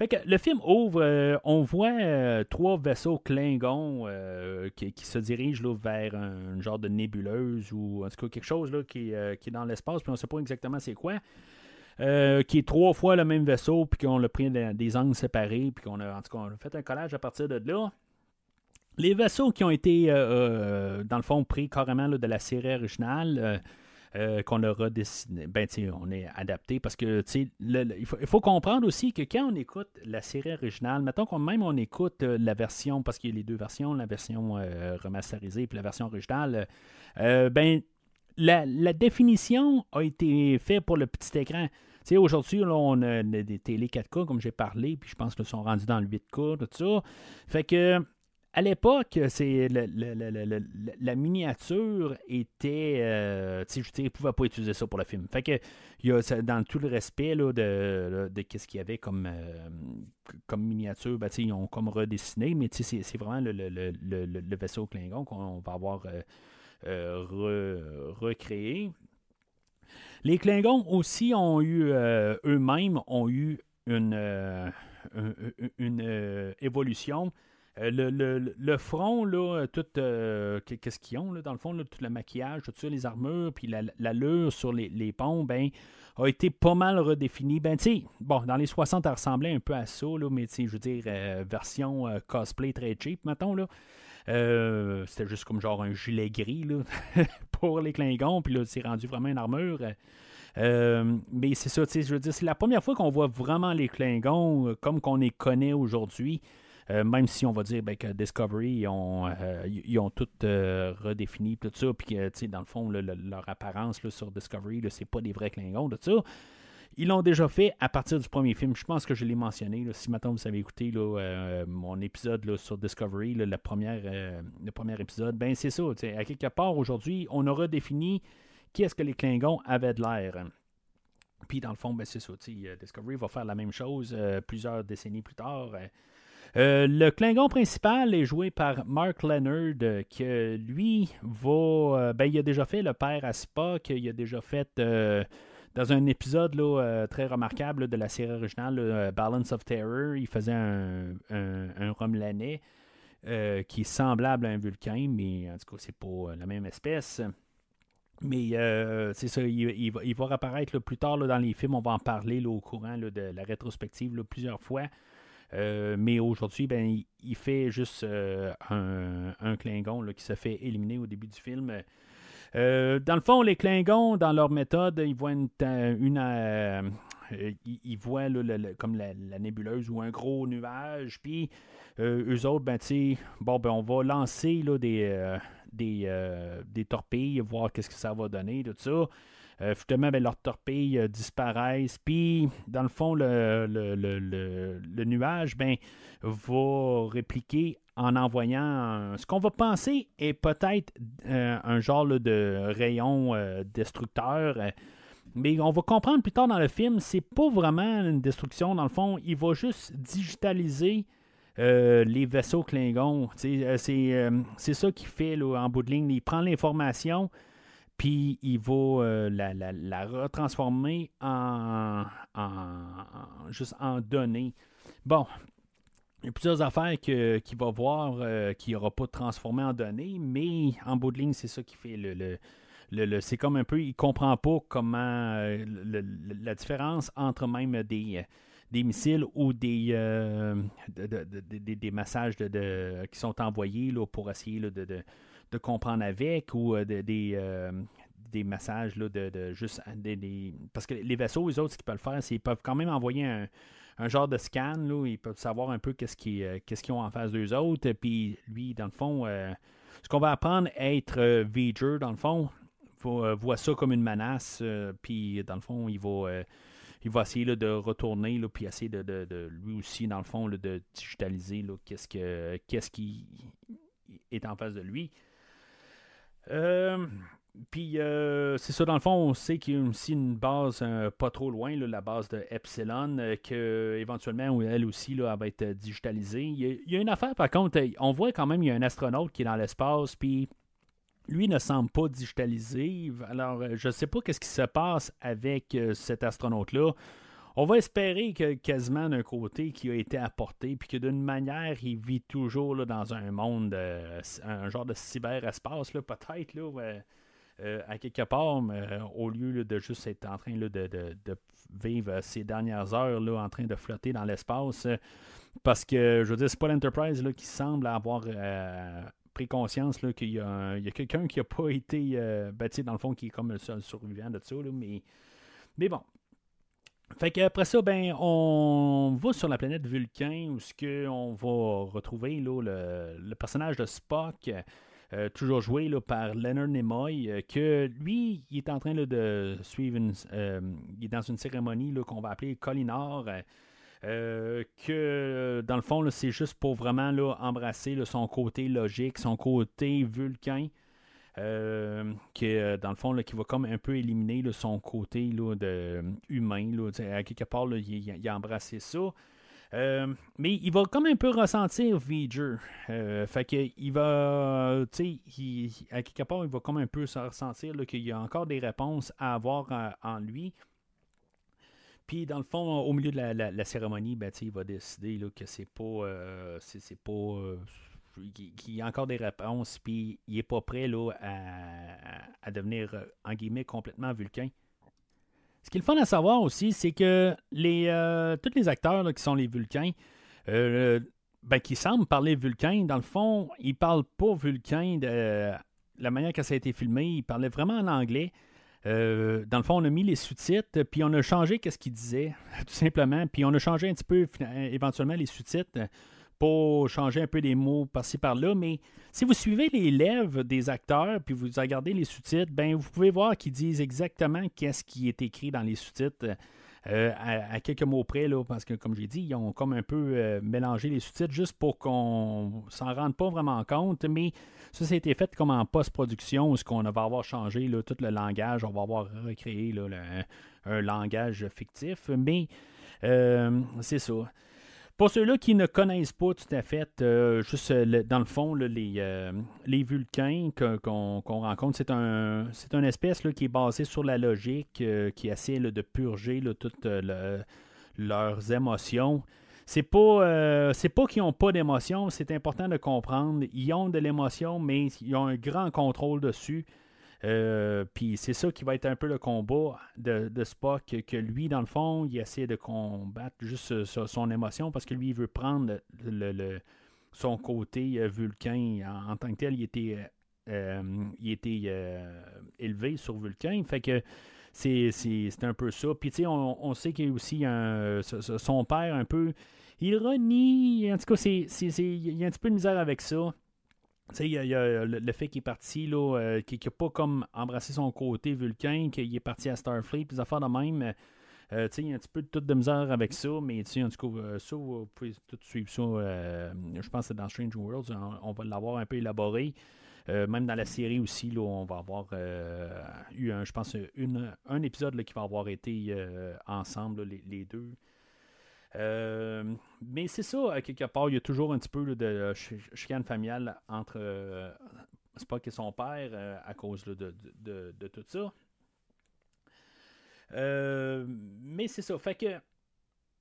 Fait que le film ouvre, euh, on voit trois vaisseaux Klingons qui, se dirigent vers un, genre de nébuleuse ou en tout cas quelque chose là, qui, qui est dans l'espace, puis on ne sait pas exactement c'est quoi. Euh, qui est trois fois le même vaisseau, puis qu'on a pris des angles séparés, puis qu'on a, en tout cas, fait un collage à partir de là. Les vaisseaux qui ont été, euh, euh, dans le fond, pris carrément de la série originale, qu'on a redessiné, ben, on est adapté parce que il, faut, il, faut, comprendre aussi que quand on écoute la série originale, mettons qu'on même on écoute la version, parce qu'il y a les deux versions, la version remasterisée puis la version originale, ben la, définition a été faite pour le petit écran aujourd'hui, on a des télé 4K, comme j'ai parlé, puis je pense qu'ils sont rendus dans le 8K, tout ça. Fait que à l'époque, c'est la miniature était. Euh, je ne pas utiliser ça pour le film. Fait que y a, dans tout le respect là, de, de, ce qu'il y avait comme, euh, comme miniature, ben, ils ont comme redessiné, mais c'est vraiment le, vaisseau Klingon qu'on va avoir euh, recréé. Les Klingons aussi ont eu, euh, eux-mêmes, ont eu une, euh, une euh, évolution. Le, front, là, tout, qu'est-ce qu'ils ont, là, dans le fond, tout le maquillage, tout ça, les armures, puis l'allure sur les, les ponts, ben, a été pas mal redéfini. Ben, tu bon, dans les 60, ça ressemblait un peu à ça, là, mais je veux dire, version cosplay très cheap, mettons, là. C'était juste comme genre un gilet gris là, pour les Klingons, puis là, c'est rendu vraiment une armure. Euh, mais c'est ça, je veux dire, c'est la première fois qu'on voit vraiment les Klingons euh, comme qu'on les connaît aujourd'hui. Euh, même si on va dire ben, que Discovery, ils ont, ont tout redéfini, tout ça, puis dans le fond, leur apparence sur Discovery, c'est pas des vrais Klingons, tout ça. Ils l'ont déjà fait à partir du premier film. Je pense que je l'ai mentionné. si maintenant vous avez écouté mon épisode sur Discovery, le premier épisode, ben c'est ça. À quelque part, aujourd'hui, on a redéfini qui est-ce que les Klingons avaient de l'air. Puis dans le fond, ben, c'est ça. Euh, Discovery va faire la même chose euh, plusieurs décennies plus tard. Euh, le Klingon principal est joué par Mark Leonard, qui lui va. ben, il a déjà fait le père à Spock, a déjà fait dans un épisode là, très remarquable de la série originale, Balance of Terror, il faisait un, un, qui est semblable à un Vulcain, mais en tout cas, c'est pas la même espèce. Mais euh, c'est ça, il, va, il, réapparaître plus tard dans les films. On va en parler au courant de la rétrospective plusieurs fois. Euh, mais aujourd'hui, ben, il, fait juste euh, un, Klingon qui se fait éliminer au début du film. dans le fond, les Klingons, dans leur méthode, ils voient une. ils, voient comme la, nébuleuse ou un gros nuage. Puis eux autres, ben, bon, ben, on va lancer là, des des, euh, des torpilles, voir qu'est-ce que ça va donner, tout ça. Euh, finalement, ben, leurs torpilles euh, disparaissent. Puis, dans le fond, le, le, nuage ben, va répliquer en envoyant ce qu'on va penser est peut-être un genre de rayon destructeur. mais on va comprendre plus tard dans le film, c'est pas vraiment une destruction. Dans le fond, il va juste digitaliser les vaisseaux Klingons. c'est ça qu'il fait en bout de ligne. Il prend l'information, puis il va la, la, retransformer en, juste en données. Bon, il y a plusieurs affaires qu'il va voir euh, qu'il n'aura pas transformé en données, mais en bout de ligne, c'est ça qui fait le. le, c'est comme un peu, il comprend pas comment euh, la différence entre même des, euh, des missiles ou des, des, messages de, qui sont envoyés là, pour essayer de, de, comprendre avec ou des, des messages là, de, juste des, parce que les vaisseaux, les autres, ce qu'ils peuvent faire, c'est qu'ils peuvent quand même envoyer un, un genre de scan. Là, ils peuvent savoir un peu qu'est-ce qu'ils euh, ont en face d'eux autres. Puis lui, dans le fond, euh, ce qu'on va apprendre être euh, dans le fond, voit ça comme une menace. puis dans le fond, il va il va essayer de retourner, là, puis essayer de, lui aussi, dans le fond, de digitaliser qu'est-ce, que, qu'est-ce qui est en face de lui. Euh, puis euh, c'est ça, dans le fond, on sait qu'il y a aussi une base euh, pas trop loin, la base de Epsilon, euh, que éventuellement, elle aussi, là, elle va être digitalisée. Il y, a, une affaire, par contre, on voit quand même, il y a un astronaute qui est dans l'espace, puis lui ne semble pas digitalisé. Alors, je ne sais pas qu'est-ce qui se passe avec cet astronaute-là. On va espérer que quasiment d'un côté qui a été apporté, puis que d'une manière, il vit toujours dans un monde, un genre de cyberespace, peut-être. Euh, à quelque part, euh, au lieu de juste être en train de, vivre ces dernières heures en train de flotter dans l'espace. Euh, parce que, je veux dire, c'est pas l'Enterprise qui semble avoir pris conscience qu'il y a, quelqu'un qui n'a pas été bâti, dans le fond, qui est comme le seul survivant de ça. mais, mais bon. Fait qu'après ça, ben, on va sur la planète Vulcain où ce que on va retrouver le, le, personnage de Spock. Euh, toujours joué là, par Leonard Nimoy, euh, que lui, il est en train de suivre une, euh, il est dans une cérémonie qu'on va appeler Colinor. que dans le fond, c'est juste pour vraiment là, embrasser son côté logique, son côté vulcain. Qui dans le fond qui va comme un peu éliminer son côté de, humain. à quelque part, il, il, a embrassé ça. Euh, mais il va comme un peu ressentir V'ger. Euh, fait qu'il va, tu sais, à quelque part, il va comme un peu se ressentir qu'il y a encore des réponses à avoir euh, en, lui. Puis, dans le fond, au milieu de la, cérémonie, ben, il va décider là, que c'est pas. c'est, pas. Qu'il y a encore des réponses, puis il est pas prêt à, devenir, en guillemets, complètement vulcain. Ce qui est le fun à savoir aussi, c'est que euh, tous les acteurs qui sont les Vulcains, euh, ben, qui semblent parler Vulcain, dans le fond, ils parlent pas Vulcain de la manière que ça a été filmé. Ils parlaient vraiment en anglais. Euh, dans le fond, on a mis les sous-titres, puis on a changé qu'est-ce qu'ils disaient, tout simplement. Puis on a changé un petit peu éventuellement les sous-titres pour changer un peu des mots par-ci par-là, mais si vous suivez les lèvres des acteurs puis vous regardez les sous-titres, ben vous pouvez voir qu'ils disent exactement qu'est-ce qui est écrit dans les sous-titres. Euh, à, quelques mots près, là, parce que comme j'ai dit, ils ont comme un peu euh, mélangé les sous-titres juste pour qu'on s'en rende pas vraiment compte, mais ça, ça a été fait comme en post-production, où ce qu'on va avoir changé tout le langage, on va avoir recréé un langage fictif, mais euh, c'est ça. Pour ceux-là qui ne connaissent pas tout à fait, euh, juste euh, dans le fond, les, euh, les vulcains qu'on rencontre, c'est un une espèce qui est basée sur la logique, qui essaie de purger toutes leurs émotions. C'est pas pas qu'ils n'ont pas d'émotion, c'est important de comprendre. Ils ont de l'émotion, mais ils ont un grand contrôle dessus. Euh, puis c'est ça qui va être un peu le combat de, Spock, que lui, dans le fond, il essaie de combattre juste son émotion parce que lui, il veut prendre le, son côté euh, vulcain. En, tant que tel, il était, euh, il était élevé sur vulcain. Fait que c'est, un peu ça. Puis tu sais, on, sait qu'il y a aussi un, son père un peu. Il renie. En tout cas, c'est, il y a un petit peu de misère avec ça il y, a, le, fait qu'il est parti, là, euh, qu'il n'a pas comme embrassé son côté vulcain, qu'il est parti à Starfleet, puis des affaires de même. Euh, il y a un petit peu de toute de misère avec ça, mais en tout cas, euh, ça, vous pouvez tout suivre ça. je pense que c'est dans Strange Worlds, on, va l'avoir un peu élaboré. même dans la série aussi, là, on va avoir eu, un, je pense, une, un épisode qui va avoir été ensemble, les, deux. Mais c'est ça, quelque part, il y a toujours un petit peu de chicane familiale entre Spock et son père à cause de, de, tout ça. mais c'est ça. Fait que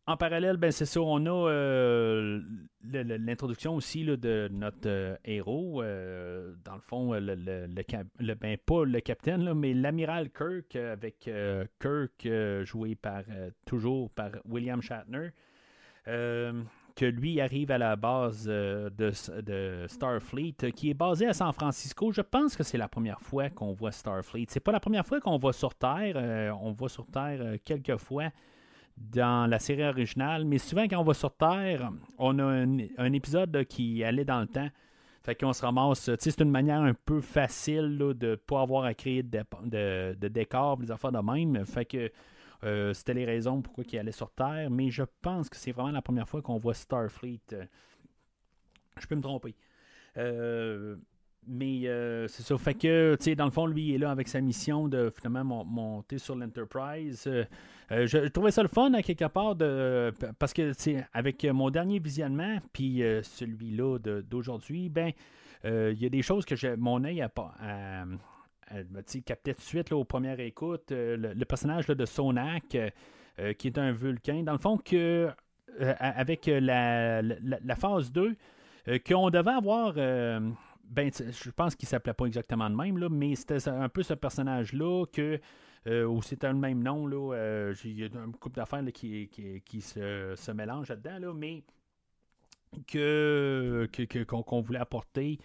en parallèle, ben c'est ça, on a euh, l'introduction aussi de notre euh, héros. Euh, dans le fond, le, le, ben, pas le capitaine, mais l'amiral Kirk, avec Kirk joué par toujours par William Shatner. que lui arrive à la base de, de, Starfleet, qui est basé à San Francisco. Je pense que c'est la première fois qu'on voit Starfleet. C'est pas la première fois qu'on voit sur Terre. on voit sur Terre quelques fois dans la série originale, mais souvent quand on va sur Terre, on a un, épisode qui allait dans le temps. Fait qu'on se ramasse. C'est une manière un peu facile de ne pas avoir à créer de, de, décors, des affaires de même. Fait que euh, c'était les raisons pourquoi il allait sur Terre. Mais je pense que c'est vraiment la première fois qu'on voit Starfleet. Je peux me tromper. Euh, mais euh, c'est ça. Fait que, tu sais, dans le fond, lui, est là avec sa mission de finalement monter sur l'Enterprise. Euh, euh, je, trouvais ça le fun, à quelque part, de, parce que, tu sais, avec mon dernier visionnement, puis celui-là d'aujourd'hui, ben, il y a des choses que mon œil a pas. capté tout de suite là, aux premières écoutes. Le, personnage de Sonak, qui est un vulcain, dans le fond, que avec la, la, phase 2, qu'on devait avoir ben, je pense qu'il s'appelait pas exactement de même, là, mais c'était un peu ce personnage-là que. Euh, ou c'était le même nom, là. Euh, il y a un couple d'affaires qui, qui, se, se mélangent là-dedans, mais que, qu'on, voulait apporter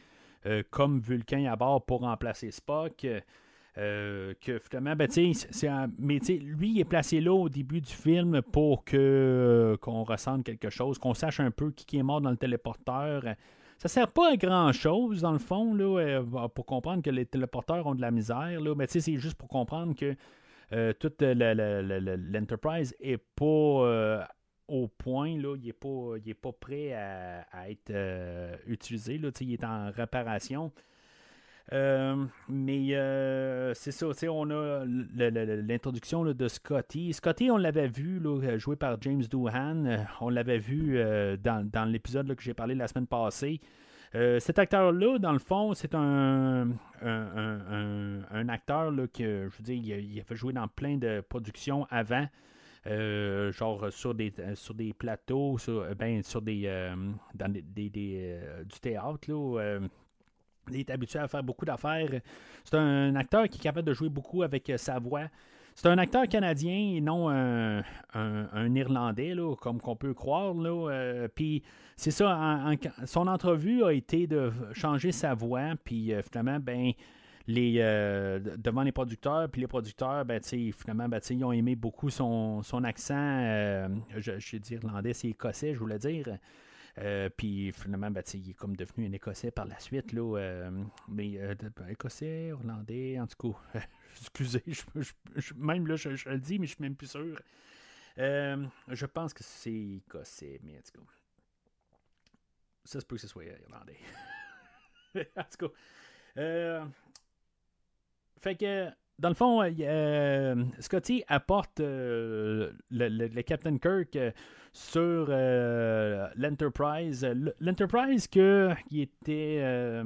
euh, comme Vulcain à bord pour remplacer Spock. que ben, mais lui, il est placé là au début du film pour que qu'on ressente quelque chose, qu'on sache un peu qui, qui est mort dans le téléporteur. Ça sert pas à grand chose, dans le fond, là, euh, pour comprendre que les téléporteurs ont de la misère. Là, mais c'est juste pour comprendre que euh, toute l'Enterprise est pas euh, au point, là, il n'est pas, est pas prêt à, être utilisé. Là, il est en réparation. Mais c'est ça, on a l'introduction de Scotty. Scotty, on l'avait vu là, joué par James Doohan. on l'avait vu dans, dans l'épisode que j'ai parlé la semaine passée. Euh, cet acteur-là, dans le fond, c'est un, un, acteur là, que, je veux dire, il a, fait jouer dans plein de productions avant. Euh, genre sur des sur des plateaux, sur, ben, sur des euh, dans des, du théâtre là, il est habitué à faire beaucoup d'affaires. C'est un acteur qui est capable de jouer beaucoup avec sa voix. C'est un acteur canadien et non un, un, Irlandais, là, comme qu'on peut croire. Là. puis c'est ça, son entrevue a été de changer sa voix, puis euh, finalement, ben, les, euh, devant les producteurs, puis les producteurs, ben, finalement, ben, ils ont aimé beaucoup son, accent, euh, je, dire irlandais, c'est écossais, je voulais dire. Puis finalement, ben, il est comme devenu un Écossais par la suite. Là, mais ben, Écossais, Irlandais, en tout cas, excusez, même là, je, le dis, mais je suis même plus sûr. je pense que c'est Écossais, mais en tout cas. Ça se peut que ce soit irlandais. en tout cas. Euh, fait que, dans le fond, euh, Scotty apporte euh, le, Captain Kirk sur l'Enterprise. L'Enterprise qui était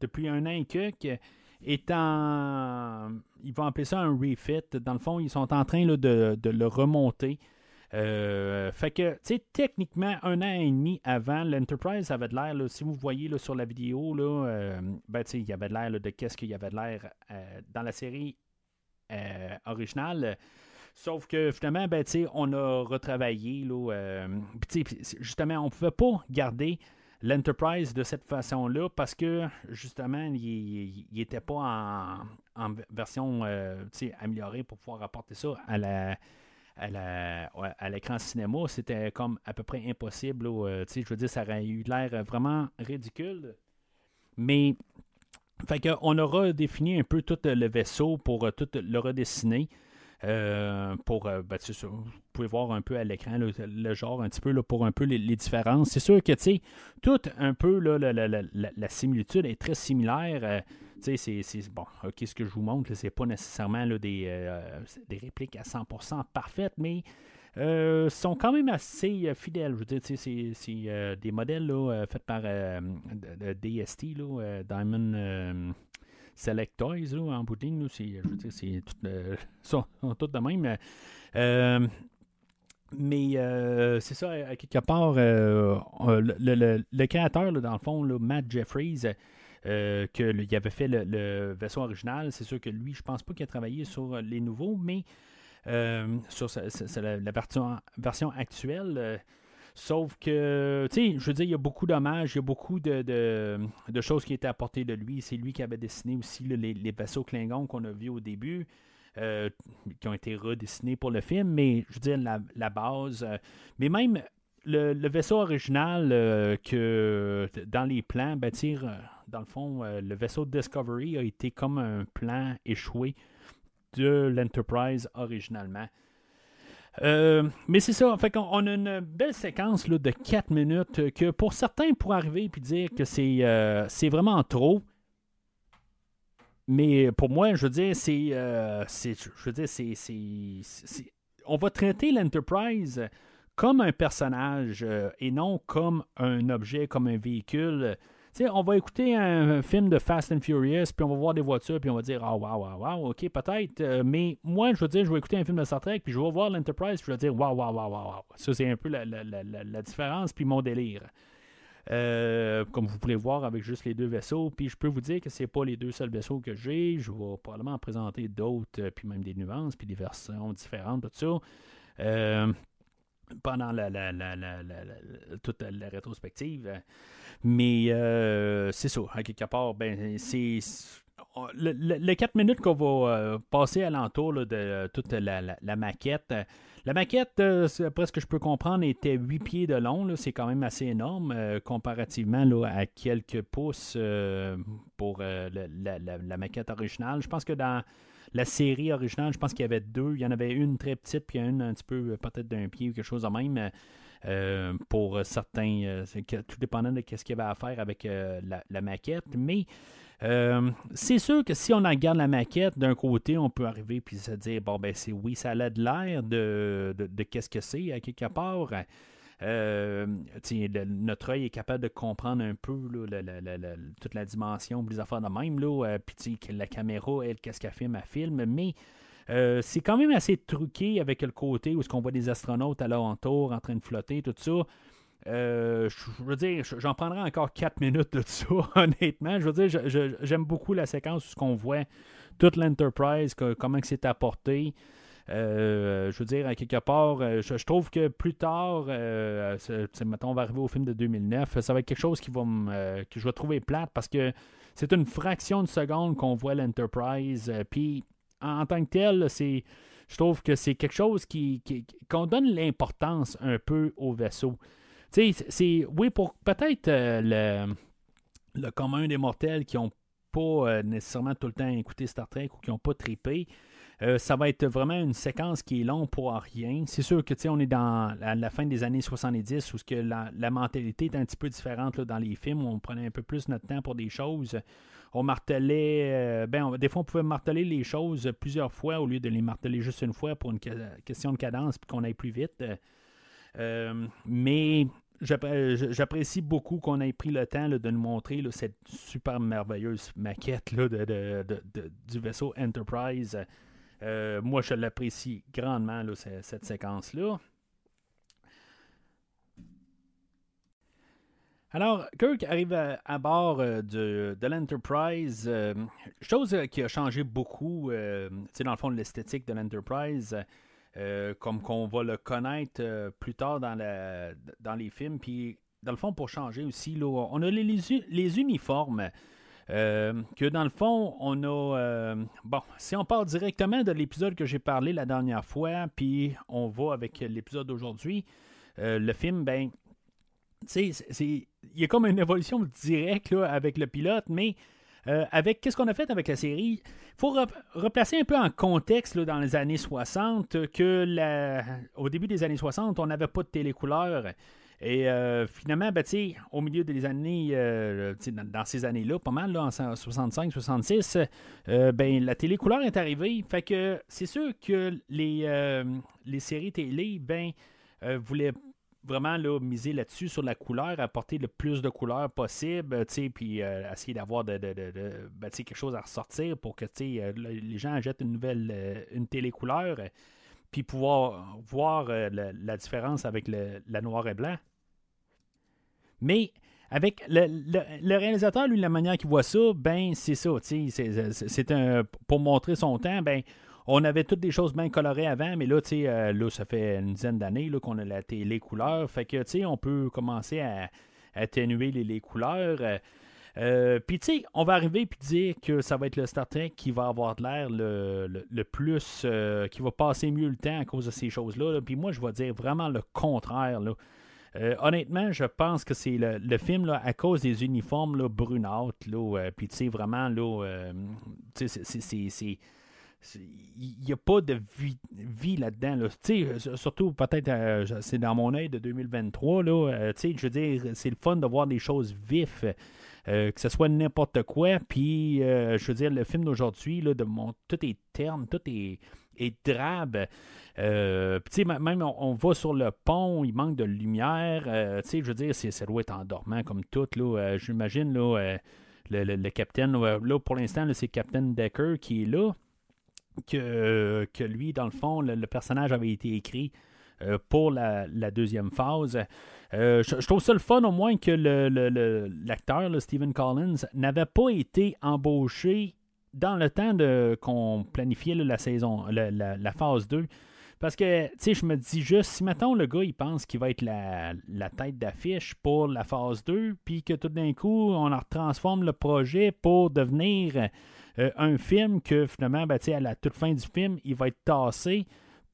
depuis un an et quelques est en. Ils vont appeler ça un refit. Dans le fond, ils sont en train de, le remonter. Euh, fait que, tu sais, techniquement, un an et demi avant, l'Enterprise avait de l'air, si vous voyez sur la vidéo, là, euh, ben, tu sais, il y avait de l'air de qu'est-ce qu'il y avait de l'air euh, dans la série originale. Sauf que finalement, ben, on a retravaillé. Là, justement, on ne pouvait pas garder l'Enterprise de cette façon-là parce que justement, il n'était pas en, en version améliorée pour pouvoir apporter ça à la à l'écran cinéma, c'était comme à peu près impossible. Euh, je veux dire, ça aurait eu l'air vraiment ridicule. Mais, fait on aura défini un peu tout le vaisseau pour euh, tout le redessiner. Euh, pour, ben, vous pouvez voir un peu à l'écran le, genre un petit peu pour un peu les, différences. C'est sûr que, tout un peu la, similitude est très similaire c'est bon, ok, ce que je vous montre, c'est pas nécessairement là, des, euh, des répliques à 100% parfaites, mais sont quand même assez fidèles. Je veux dire, c'est des modèles faits par DST, Diamond Select Toys, en bout je veux dire, c'est sont, sont tous de même. Mais euh, c'est ça, à quelque part, euh, le, créateur, dans le fond, Matt Jeffries, euh, qu'il avait fait le, vaisseau original, c'est sûr que lui, je pense pas qu'il a travaillé sur les nouveaux, mais sur la, version, actuelle. Sauf que, tu sais, je veux dire, il y a beaucoup d'hommages, il y a beaucoup de, choses qui étaient apportées de lui. C'est lui qui avait dessiné aussi les, vaisseaux Klingons qu'on a vus au début. Euh, qui ont été redessinés pour le film, mais je veux dire, la, base. Euh, mais même le, vaisseau original euh, que dans les plans, ben, dans le fond, le vaisseau Discovery a été comme un plan échoué de l'Enterprise originalement. mais c'est ça, fait on a une belle séquence là, de 4 minutes que pour certains pourraient arriver et dire que c'est, c'est vraiment trop. Mais pour moi, je veux dire, c'est. Euh, je veux dire, c'est, On va traiter l'Enterprise comme un personnage euh, et non comme un objet, comme un véhicule. On va écouter un, film de Fast and Furious, puis on va voir des voitures, puis on va dire Ah, oh, waouh, waouh, waouh, ok, peut-être. Euh, mais moi, je veux dire, je vais écouter un film de Star Trek, puis je vais voir l'Enterprise, puis je vais dire Waouh, waouh, waouh, waouh. Ça, c'est un peu la, la, la, la différence, puis mon délire. Euh, comme vous pouvez voir avec juste les deux vaisseaux. Puis je peux vous dire que ce pas les deux seuls vaisseaux que j'ai. Je vais probablement en présenter d'autres, euh, puis même des nuances, puis des versions différentes, tout ça. Euh, pendant la, toute la rétrospective. Mais c'est ça, à quelque part, ben, c'est. les quatre minutes qu'on va passer alentour de toute la, maquette, la maquette, euh, après ce que je peux comprendre, était 8 pieds de long. C'est quand même assez énorme euh, comparativement à quelques pouces euh, pour la, maquette originale. Je pense que dans la série originale, je pense qu'il y avait deux. Il y en avait une très petite, puis une un petit peu peut-être d'un pied ou quelque chose de même. pour certains, tout dépendant de ce qu'il y avait à faire avec la, maquette. Mais euh, c'est sûr que si on regarde la maquette, d'un côté, on peut arriver puis se dire bon ben c'est oui, ça a de l'air de, de, qu'est-ce que c'est à quelque part. Euh, notre œil est capable de comprendre un peu toute la dimension, les affaires de même. Là, euh, puis la caméra, elle, qu'est-ce qu'elle filme, elle filme. Mais c'est quand même assez truqué avec le côté où ce qu'on voit des astronautes à l'entour en train de flotter, tout ça. Euh, je veux dire, j'en prendrai encore 4 minutes de ça, honnêtement. Je veux dire, j'aime beaucoup la séquence où ce qu'on voit toute l'Enterprise, comment c'est apporté. Euh, je veux dire, à quelque part, euh, je, trouve que plus tard, euh, mettons, on va arriver au film de 2009, ça va être quelque chose qui va que je vais trouver plate parce que c'est une fraction de seconde qu'on voit l'Enterprise. Puis, en, tant que tel, c'est, je trouve que c'est quelque chose qui, qu'on donne l'importance un peu au vaisseau. Tu sais, c'est. Oui, pour peut-être euh, le, commun des mortels qui n'ont pas euh, nécessairement tout le temps écouté Star Trek ou qui n'ont pas trippé. Euh, ça va être vraiment une séquence qui est longue pour rien. C'est sûr que on est dans la, fin des années 70 où que la, mentalité est un petit peu différente dans les films on prenait un peu plus notre temps pour des choses. On martelait, ben, des fois on pouvait marteler les choses plusieurs fois au lieu de les marteler juste une fois pour une question de cadence puis qu'on aille plus vite. Euh, mais j'apprécie beaucoup qu'on ait pris le temps de nous montrer cette super merveilleuse maquette de, du vaisseau Enterprise. Euh, moi, je l'apprécie grandement, cette, séquence-là. Alors, Kirk arrive à, bord euh, de, l'Enterprise, chose qui a changé beaucoup, dans le fond, l'esthétique de l'Enterprise. Euh, comme qu'on va le connaître euh, plus tard dans, les films. Puis, dans le fond, pour changer aussi, on a les uniformes. Euh, que dans le fond, on a. bon, si on part directement de l'épisode que j'ai parlé la dernière fois, puis on va avec l'épisode d'aujourd'hui, le film, ben, tu sais, il y a comme une évolution directe là, avec le pilote, mais euh, avec qu'est-ce qu'on a fait avec la série, il faut replacer un peu en contexte dans les années 60 que au début des années 60, on n'avait pas de télécouleur. Et euh, finalement, ben, au milieu des années, euh, dans, ces années-là, pas mal, là, en 65-66, euh, ben, la télé couleur est arrivée. C'est sûr que les, les séries télé ben, voulaient vraiment là, miser là-dessus, sur la couleur, apporter le plus de couleurs possible, puis essayer d'avoir de, ben, quelque chose à ressortir pour que les gens achètent une nouvelle une télé couleur puis pouvoir voir euh, la, différence avec le, la noir et blanc. Mais avec le, réalisateur, lui, la manière qu'il voit ça, ben c'est ça, c'est un pour montrer son temps, ben on avait toutes des choses bien colorées avant, mais là, tu sais, euh, là, ça fait une dizaine d'années qu'on a la télé. Fait que, tu sais, on peut commencer à, atténuer les, les couleurs. Euh, euh, puis, tu sais, on va arriver et dire que ça va être le Star Trek qui va avoir de l'air le, plus, euh, qui va passer mieux le temps à cause de ces choses-là. Puis moi, je vais dire vraiment le contraire. Là. Euh, honnêtement, je pense que c'est le, film là, à cause des uniformes là, brunâtres. Là, puis, tu sais, vraiment, c'est il n'y a pas de vie, là-dedans. Là. Surtout, peut-être, c'est dans mon œil de 2023. Là, je veux dire, c'est le fun de voir des choses vives. Euh, que ce soit n'importe quoi. Puis, euh, je veux dire, le film d'aujourd'hui, tout est terne, tout est, est drabe. Euh, même on, va sur le pont, il manque de lumière. je veux dire, c'est, ça doit être endormant comme tout. J'imagine le, le, capitaine, là, pour l'instant, c'est Captain Decker qui est là. Que, que lui, dans le fond, le personnage avait été écrit euh, pour la, deuxième phase. Euh, je, trouve ça le fun au moins que l'acteur, le, Stephen Collins, n'avait pas été embauché dans le temps qu'on planifiait la saison, la, phase 2. Parce que, tu sais, je me dis juste, si maintenant le gars, il pense qu'il va être la, tête d'affiche pour la phase 2, puis que tout d'un coup, on transforme le projet pour devenir euh, un film que finalement, ben, à la toute fin du film, il va être tassé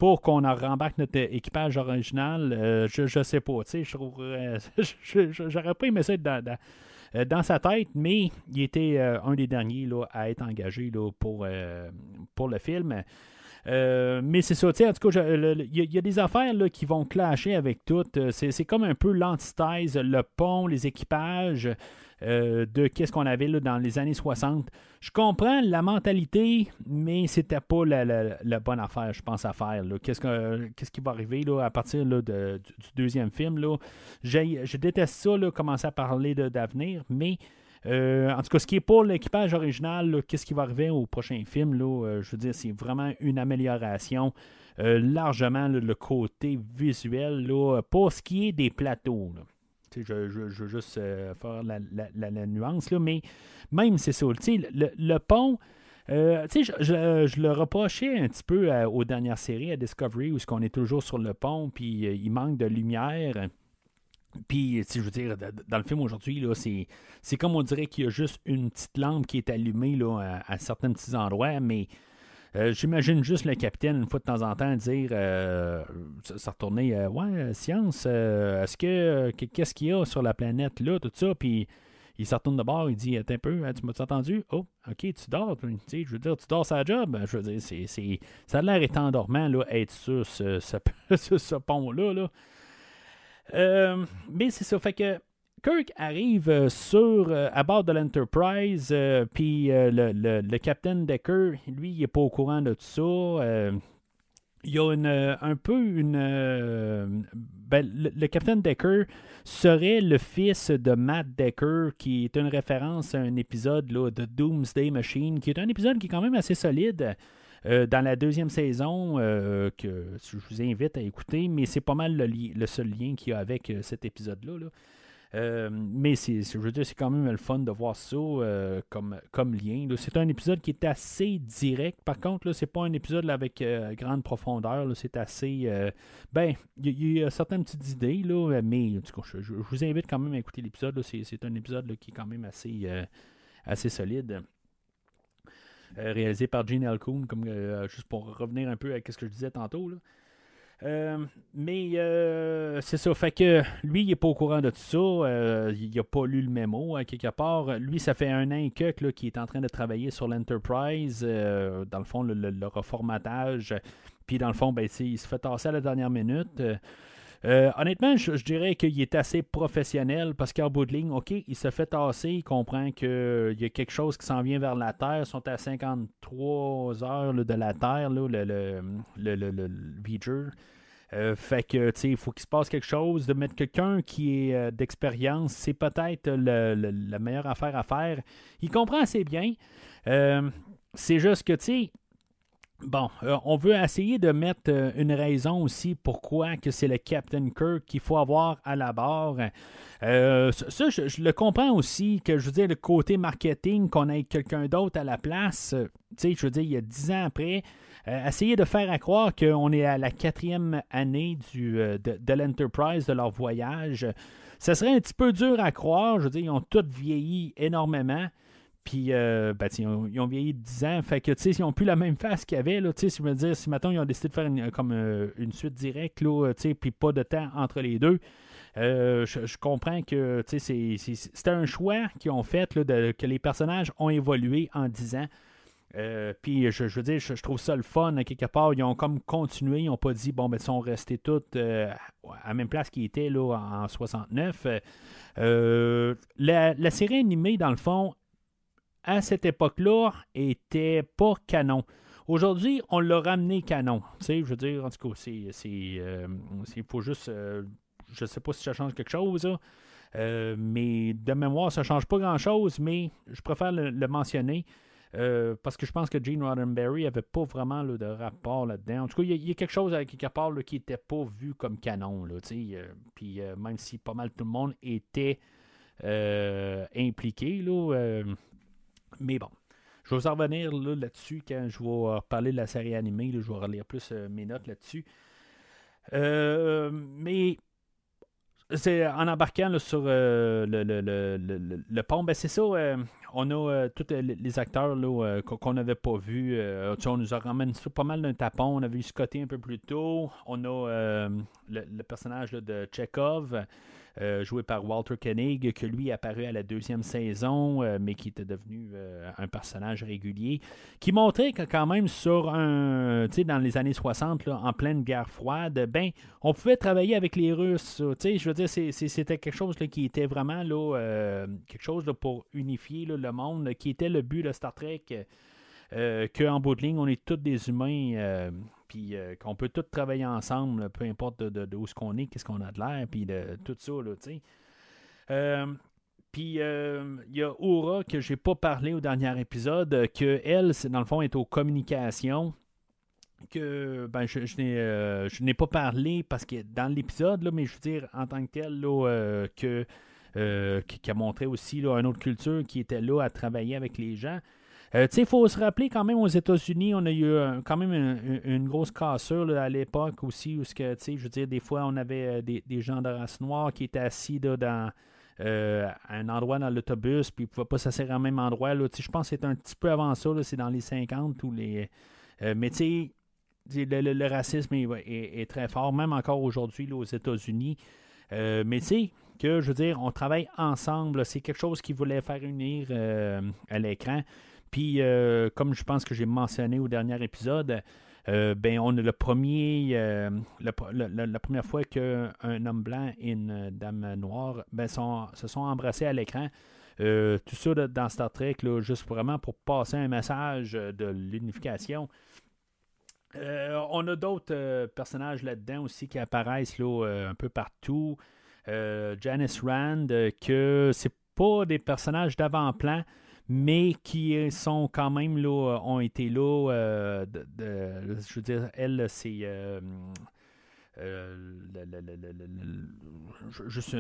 pour qu'on rembarque notre équipage original, euh, je, je sais pas. Je j'aurais pas aimé ça être dans, euh, dans, sa tête, mais il était euh, un des derniers là, à être engagé là, pour, pour le film. mais c'est ça, en tout cas, il y, a des affaires là, qui vont clasher avec tout. C'est comme un peu l'antithèse, le pont, les équipages. Euh, de qu'est-ce qu'on avait là, dans les années 60. Je comprends la mentalité, mais c'était pas la, bonne affaire, je pense, à faire. Qu'est-ce, qui va arriver à partir du, deuxième film? Je déteste ça, là, commencer à parler d'avenir, mais euh, en tout cas, ce qui est pour l'équipage original, qu'est-ce qui va arriver au prochain film? Euh, je veux dire, c'est vraiment une amélioration. largement le côté visuel là, pour ce qui est des plateaux. Je, veux juste euh, faire la, nuance, là, mais même c'est ça. Le, le pont, euh, je, le reprochais un petit peu aux dernières séries, à Discovery, où -ce on est toujours sur le pont, puis euh, il manque de lumière. Puis, je veux dire, dans le film aujourd'hui, c'est comme on dirait qu'il y a juste une petite lampe qui est allumée là, à certains petits endroits, mais euh, j'imagine juste le capitaine, une fois de temps en temps, dire euh, ça, retourner euh, Ouais, science, est-ce que qu'est-ce qu'il y a sur la planète là, tout ça, puis il se retourne de bord, il dit Attends un peu, hein, tu m'as entendu Oh, ok, tu dors. je veux dire, tu dors sa job. Je veux dire, c'est, ça a l'air étant endormant, là, être sur ce, ce, pont-là. Là. mais c'est ça, fait que Kirk arrive euh, sur, euh, à bord de l'Enterprise, euh, puis le, le, Captain Decker, lui, il n'est pas au courant de tout ça. il y a un peu une. Ben, le, Captain Decker serait le fils de Matt Decker, qui est une référence à un épisode là, de Doomsday Machine, qui est un épisode qui est quand même assez solide. dans la deuxième saison, que je vous invite à écouter, mais c'est pas mal le, le seul lien qu'il y a avec cet épisode-là. là euh, mais c'est, je veux dire, c'est quand même le fun de voir ça euh, comme, lien. C'est un épisode qui est assez direct. Par contre, là, c'est pas un épisode avec euh, grande profondeur. c'est assez. ben, il y, a certaines petites idées, mais je, vous invite quand même à écouter l'épisode. C'est, un épisode qui est quand même assez, solide. réalisé par Gene Alcoon, comme juste pour revenir un peu à ce que je disais tantôt. Euh, mais euh, c'est ça, fait que lui, il n'est pas au courant de tout ça. Euh, il n'a pas lu le mémo, à quelque part. Lui, ça fait un an que là, qui est en train de travailler sur l'Enterprise, dans le fond, le, reformatage. Puis dans le fond, ben, il se fait tasser à la dernière minute. Honnêtement, je, dirais qu'il est assez professionnel parce qu'en bout de ligne, OK, il se fait tasser, il comprend qu'il y a quelque chose qui s'en vient vers la Terre. Ils sont à 53 heures de la Terre, le, le, le, le, euh, fait que, tu sais, il faut qu'il se passe quelque chose. De mettre quelqu'un qui est euh, d'expérience, c'est peut-être la meilleure affaire à faire. Il comprend assez bien. Euh, c'est juste que, tu sais, bon, on veut essayer de mettre une raison aussi pourquoi que c'est le Captain Kirk qu'il faut avoir à la barre. ça, je, le comprends aussi, que je veux dire, le côté marketing, qu'on ait quelqu'un d'autre à la place. tu sais, je veux dire, il y a dix ans après, euh, essayer de faire à croire qu'on est à la quatrième année euh, de, l'Enterprise, de leur voyage. Ça serait un petit peu dur à croire. Je veux dire, ils ont tous vieilli énormément. Puis, euh, ben, ils, ont, vieilli de 10 ans. Fait que, tu sais, ils n'ont plus la même face qu'il y avait. Là, si je veux dire, si maintenant ils ont décidé de faire une, comme une suite directe, là, puis pas de temps entre les deux, je, comprends que c'est un choix qu'ils ont fait, de, que les personnages ont évolué en 10 ans. Euh, puis je, veux dire, je, trouve ça le fun, quelque part. Ils ont comme continué, ils n'ont pas dit, bon, ben, ils sont restés tous euh, à la même place qu'ils étaient là, en 69. Euh, la, série animée, dans le fond, à cette époque-là, était pas canon. Aujourd'hui, on l'a ramené canon. Tu sais, je veux dire, en tout cas, c'est. Il faut juste. je sais pas si ça change quelque chose, mais de mémoire, ça change pas grand-chose, mais je préfère le mentionner. Euh, parce que je pense que Gene Roddenberry avait pas vraiment de rapport là-dedans. En tout cas, il y, a quelque chose avec quelque part qui n'était pas vu comme canon. Euh, puis euh, même si pas mal tout le monde était impliqué. Là, mais bon. Je vais en revenir là-dessus quand je vais parler de la série animée. je vais relire plus mes notes là-dessus. mais c'est en embarquant sur le, pont, ben c'est ça on a euh, tous les acteurs euh, qu'on n'avait pas vus. Euh, on nous a ramené pas mal d'un tapon. On avait eu Scotty un peu plus tôt. On a le, personnage de Chekhov. Euh, joué par Walter Koenig, que lui apparu à la deuxième saison, euh, mais qui était devenu euh, un personnage régulier, qui montrait que quand même sur un, dans les années 60, en pleine guerre froide, ben, on pouvait travailler avec les Russes. Je veux dire, c'était quelque chose qui était vraiment là, quelque chose pour unifier le monde, qui était le but de Star Trek. qu'en bout de ligne, on est tous des humains puis euh, qu'on peut tous travailler ensemble, peu importe de, où ce qu'on est, qu'est-ce qu'on a de l'air, puis de tout ça, tu sais. Euh, puis euh, il y a Aura que j'ai pas parlé au dernier épisode, que elle, dans le fond, est aux communications. Que ben, je, je n'ai pas parlé parce que dans l'épisode, mais je veux dire, en tant que tel, là, que, qui, a montré aussi là, une autre culture qui était là à travailler avec les gens. Euh, il faut se rappeler quand même aux États-Unis, on a eu euh, quand même une, grosse cassure à l'époque aussi, où que, je veux dire, des fois, on avait euh, des, gens de race noire qui étaient assis dans un endroit dans l'autobus, puis ils ne pouvaient pas s'asseoir au même endroit. Là, je pense que c'est un petit peu avant ça, c'est dans les 50 ou les. mais le, racisme est, très fort, même encore aujourd'hui aux États-Unis. mais tu sais, que je veux dire, on travaille ensemble. C'est quelque chose qui voulait faire unir à l'écran. Puis, euh, comme je pense que j'ai mentionné au dernier épisode, euh, ben, on a le premier, euh, la première fois qu'un homme blanc et une dame noire ben, se sont embrassés à l'écran. tout ça dans Star Trek, juste vraiment pour passer un message de l'unification. on a d'autres personnages là-dedans aussi qui apparaissent là, un peu partout. Janice Rand, que c'est pas des personnages d'avant-plan, mais qui sont quand même là, ont été là. Euh, je veux dire, elle, c'est. Euh, euh, juste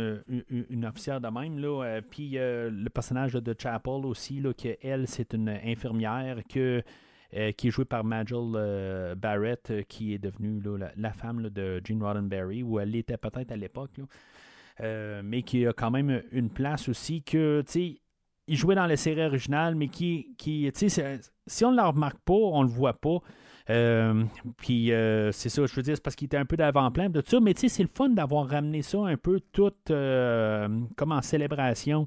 une, officière de même. Là. puis le personnage de Chapel aussi, là, que elle, c'est une infirmière que, qui est jouée par Majel Barrett, qui est devenue la, femme de Gene Roddenberry, ou elle l'était peut-être à l'époque. mais qui a quand même une place aussi que, tu sais, il jouait dans la série originale, mais qui, qui si on ne le remarque pas, on le voit pas. Euh, puis euh, c'est ça, je veux dire, c'est parce qu'il était un peu d'avant-plan de tout ça, mais tu sais, c'est le fun d'avoir ramené ça un peu tout euh, comme en célébration.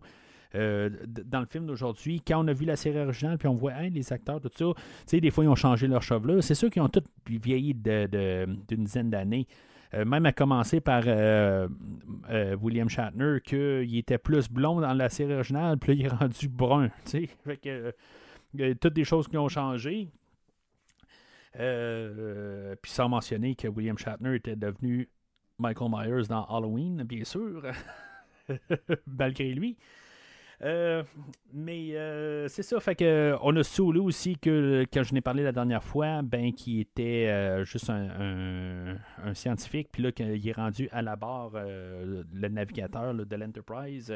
dans le film d'aujourd'hui, quand on a vu la série originale, puis on voit les acteurs, tout ça, tu sais, des fois, ils ont changé leur chevelure. C'est sûr qu'ils ont tous vieilli d'une dizaine d'années. Même à commencer par William Shatner, qu'il était plus blond dans la série originale, puis il est rendu brun. Fait que, toutes des choses qui ont changé. puis sans mentionner que William Shatner était devenu Michael Myers dans Halloween, bien sûr, malgré lui. Euh, mais euh, c'est ça, fait que on a Sulu aussi que quand je n'ai parlé la dernière fois, ben qui était euh, juste un, scientifique, puis là qu'il est rendu à la barre le navigateur de l'Enterprise.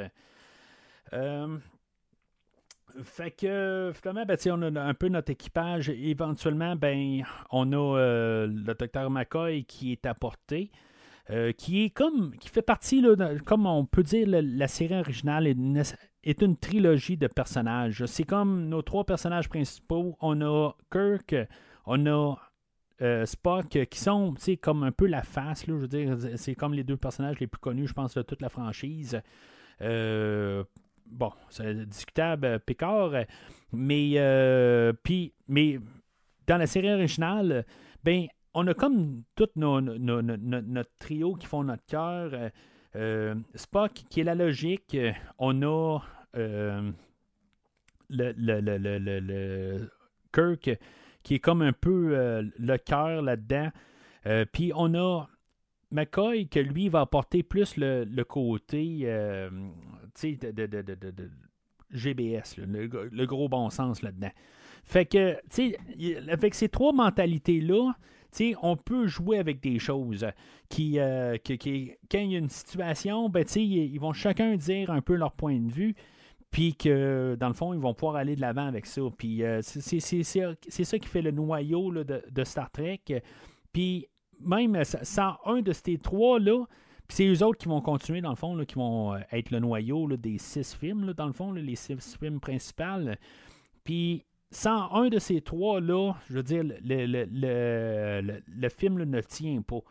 fait que finalement, ben, on a un peu notre équipage. Éventuellement, ben, on a le docteur McCoy qui est apporté. Euh, qui est comme qui fait partie, comme on peut dire, la, série originale une, trilogie de personnages. C'est comme nos trois personnages principaux. On a Kirk, on a euh, Spock, qui sont comme un peu la face. je veux dire, c'est comme les deux personnages les plus connus, je pense, de toute la franchise. Euh, bon, c'est discutable, Picard, mais, puis, mais dans la série originale, ben, on a comme tout notre trio qui font notre cœur. Euh, euh, Spock, qui est la logique. On a euh, le, le, Kirk, qui est comme un peu le cœur là-dedans. Puis on a McCoy, que lui va apporter plus le, côté de, GBS, le, gros bon sens là-dedans. Fait que, avec ces trois mentalités-là, on peut jouer avec des choses qui, euh, quand il y a une situation, ben, ils vont chacun dire un peu leur point de vue, puis que dans le fond, ils vont pouvoir aller de l'avant avec ça. Puis euh, c'est ça qui fait le noyau de, Star Trek. Puis même sans un de ces trois-là, c'est eux autres qui vont continuer, dans le fond, qui vont euh, être le noyau des six films, dans le fond, les six films principaux. Puis sans un de ces trois-là, je veux dire, le, film ne tient pas.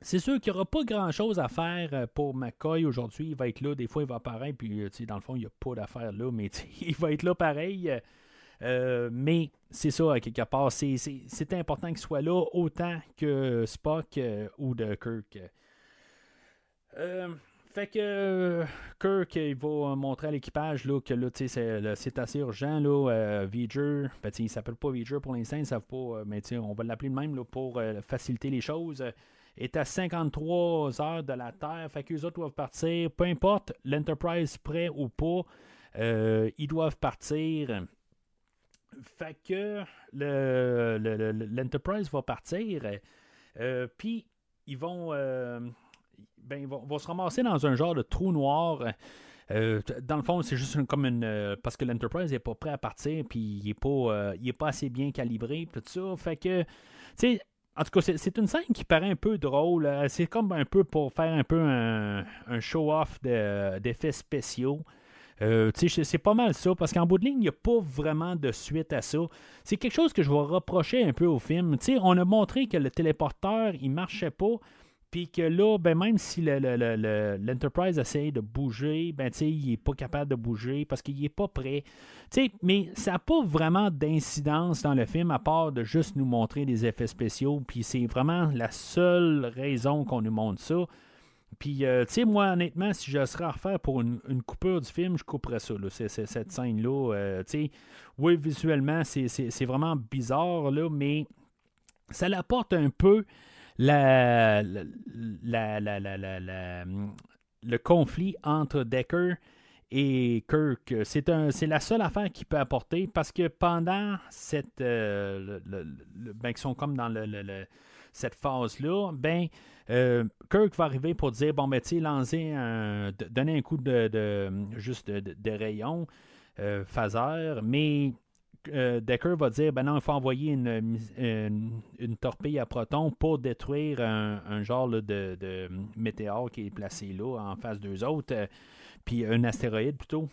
C'est sûr qu'il n'y aura pas grand-chose à faire euh, pour McCoy aujourd'hui. Il va être là, des fois il va apparaître, puis euh, dans le fond, il n'y a pas d'affaire là, mais il va être là pareil. Euh, mais c'est ça, à quelque part, c'est important qu'il soit là autant que Spock ou de Kirk. Fait que euh, Kirk, il va montrer à l'équipage que là, c'est assez urgent. Là, euh, V'ger, ben, il s'appelle pas V'ger pour l'instant, ils savent pas, euh, mais on va l'appeler le même là, pour faciliter les choses. est à 53 heures de la Terre, fait qu'eux autres doivent partir. Peu importe l'Enterprise prêt ou pas, ils doivent partir. Fait que l'Enterprise va partir. Puis ils vont ben, ils vont, se ramasser dans un genre de trou noir. Euh, dans le fond, c'est juste comme une. Euh, parce que l'Enterprise n'est pas prêt à partir, puis il n'est pas, euh, est pas assez bien calibré, tout ça. Fait que, tu sais, en tout cas, c'est une scène qui paraît un peu drôle. C'est comme un peu pour faire un peu un, show-off d'effets spéciaux. c'est pas mal ça, parce qu'en bout de ligne, il n'y a pas vraiment de suite à ça. C'est quelque chose que je vais reprocher un peu au film. on a montré que le téléporteur, il marchait pas. Puis que là, ben même si l'Enterprise essaye de bouger, ben il n'est pas capable de bouger parce qu'il n'est pas prêt. mais ça n'a pas vraiment d'incidence dans le film à part de juste nous montrer des effets spéciaux. Puis c'est vraiment la seule raison qu'on nous montre ça. Puis, euh, tu sais, moi, honnêtement, si je serais à refaire pour une, coupure du film, je couperais ça, là, cette scène-là. Euh, tu sais, oui, visuellement, c'est vraiment bizarre, là, mais ça l'apporte un peu le conflit entre Decker et Kirk. C'est, la seule affaire qu'il peut apporter parce que pendant cette. Euh, ben, sont comme dans le, cette phase-là, ben. Euh, Kirk va arriver pour dire bon ben tu lancer un donner un coup de, juste de, rayon euh, phaser mais euh, Decker va dire ben non, il faut envoyer une, torpille à proton pour détruire un, genre de, météore qui est placé là en face d'eux autres, euh, puis un astéroïde plutôt.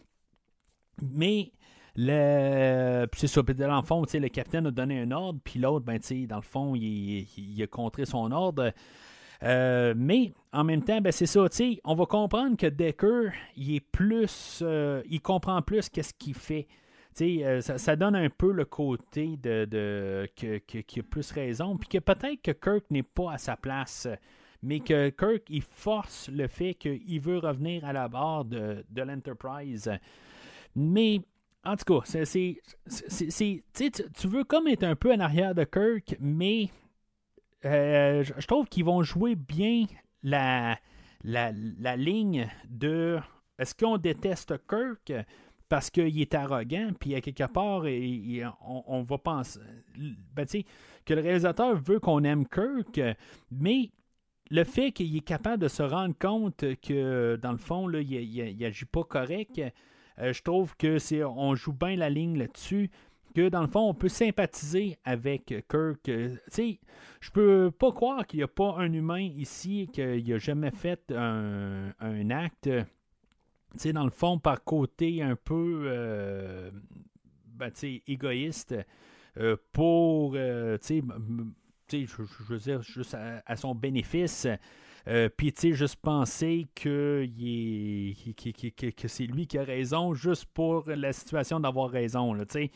Mais le, c'est ça, dans le fond, le capitaine a donné un ordre, puis l'autre, ben, dans le fond, il, a contré son ordre. Euh, mais en même temps, ben, c'est ça, on va comprendre que Decker, il est plus, il comprend plus qu'est-ce qu'il fait euh, ça, donne un peu le côté de, de a plus raison, puis que peut-être que Kirk n'est pas à sa place, mais que Kirk, il force le fait qu'il veut revenir à la barre de, de l'Enterprise. Mais, en tout cas, tu veux comme être un peu en arrière de Kirk, mais euh, je trouve qu'ils vont jouer bien la ligne de est-ce qu'on déteste Kirk? Parce qu'il est arrogant, puis à quelque part, on, va penser ben, que le réalisateur veut qu'on aime Kirk, mais le fait qu'il est capable de se rendre compte que, dans le fond, là, il n'agit pas correct, euh, je trouve que c'est on joue bien la ligne là-dessus. Que dans le fond, on peut sympathiser avec Kirk. Euh, tu sais, je peux pas croire qu'il n'y a pas un humain ici qui n'a jamais fait un, un acte dans le fond, par côté un peu euh, égoïste euh, pour, euh, je, veux dire, juste à, son bénéfice. Puis, tu sais, juste penser que, que, c'est lui qui a raison juste pour la situation d'avoir raison, sais.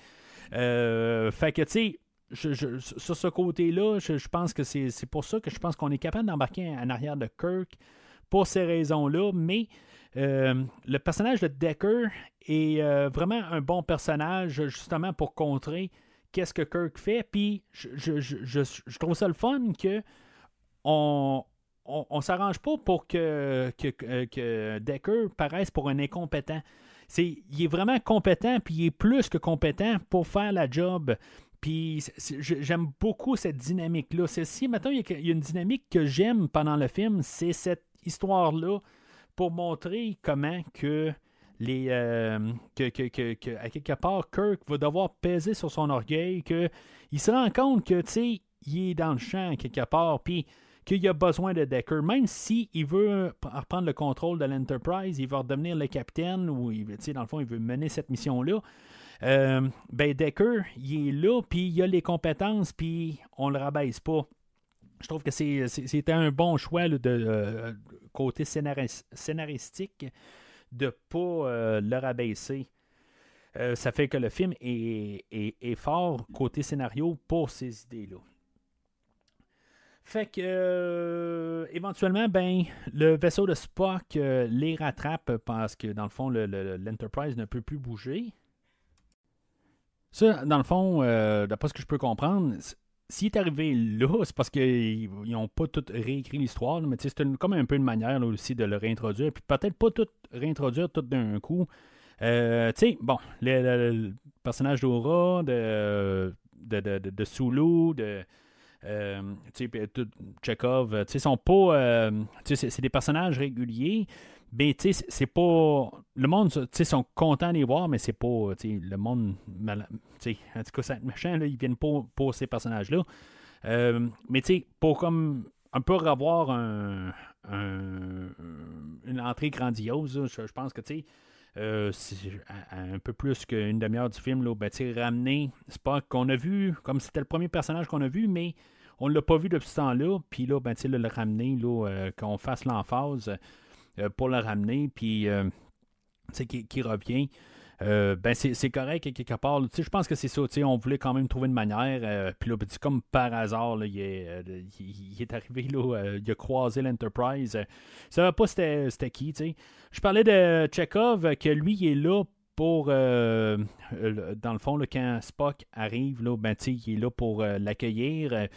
fait que, tu sais, sur ce côté-là, je, pense que c'est pour ça que je pense qu'on est capable d'embarquer en arrière de Kirk pour ces raisons-là, mais euh, le personnage de Decker est euh, vraiment un bon personnage, justement pour contrer qu'est-ce que Kirk fait. Puis je, trouve ça le fun que on, on, s'arrange pas pour que, que, Decker paraisse pour un incompétent. C'est, il est vraiment compétent, puis il est plus que compétent pour faire la job. Puis j'aime beaucoup cette dynamique-là. si maintenant il y, a une dynamique que j'aime pendant le film, c'est cette histoire-là pour montrer comment que les euh, que, que, à quelque part Kirk va devoir peser sur son orgueil, qu'il se rend compte que tu il est dans le champ quelque part, puis qu'il a besoin de Decker, même s'il il veut reprendre le contrôle de l'Enterprise, il va redevenir le capitaine, ou dans le fond, il veut mener cette mission-là. Euh, ben Decker, il est là, puis il a les compétences, puis on le rabaisse pas. Je trouve que c'était un bon choix de, euh, côté scénaristique de ne pas euh, le rabaisser. Euh, ça fait que le film est, fort côté scénario pour ces idées-là. Fait que éventuellement, ben, le vaisseau de Spock les rattrape parce que dans le fond, l'Enterprise ne peut plus bouger. Ça, dans le fond, d'après ce que je peux comprendre, s'il est arrivé là, c'est parce qu'ils n'ont pas tout réécrit l'histoire, mais c'est comme un peu une manière aussi de le réintroduire, puis peut-être pas tout réintroduire tout d'un coup. Euh, tu sais, bon, le, personnage d'Aura, de, de, de, de, Sulu, de. Euh, Chekhov, sont pas. Euh, c'est des personnages réguliers, mais tu sais, c'est pas. Le monde, tu sais, sont contents de les voir, mais c'est pas. Tu sais, le monde. Tu sais, en tout cas, c'est méchant, là, ils viennent pas pour ces personnages-là. Euh, mais tu sais, pour comme un peu revoir un, une entrée grandiose, je, pense que tu sais. Euh, un peu plus qu'une demi-heure du film, là, ben, ramener Spock qu'on a vu, comme c'était le premier personnage qu'on a vu, mais on ne l'a pas vu depuis ce temps-là, puis là, ben, le ramener, là, euh, qu'on fasse l'emphase, pour le ramener, puis euh, qui, qui, revient. Euh, ben c'est correct quelque part. Je pense que c'est ça. On voulait quand même trouver une manière. puis là, ben, comme par hasard, il, est, il, est, arrivé, là, il a croisé l'Enterprise. ne savait pas c'était qui. Je parlais de Chekhov, que lui, il est là pour, dans le fond, quand Spock arrive, là, ben, il est là pour l'accueillir.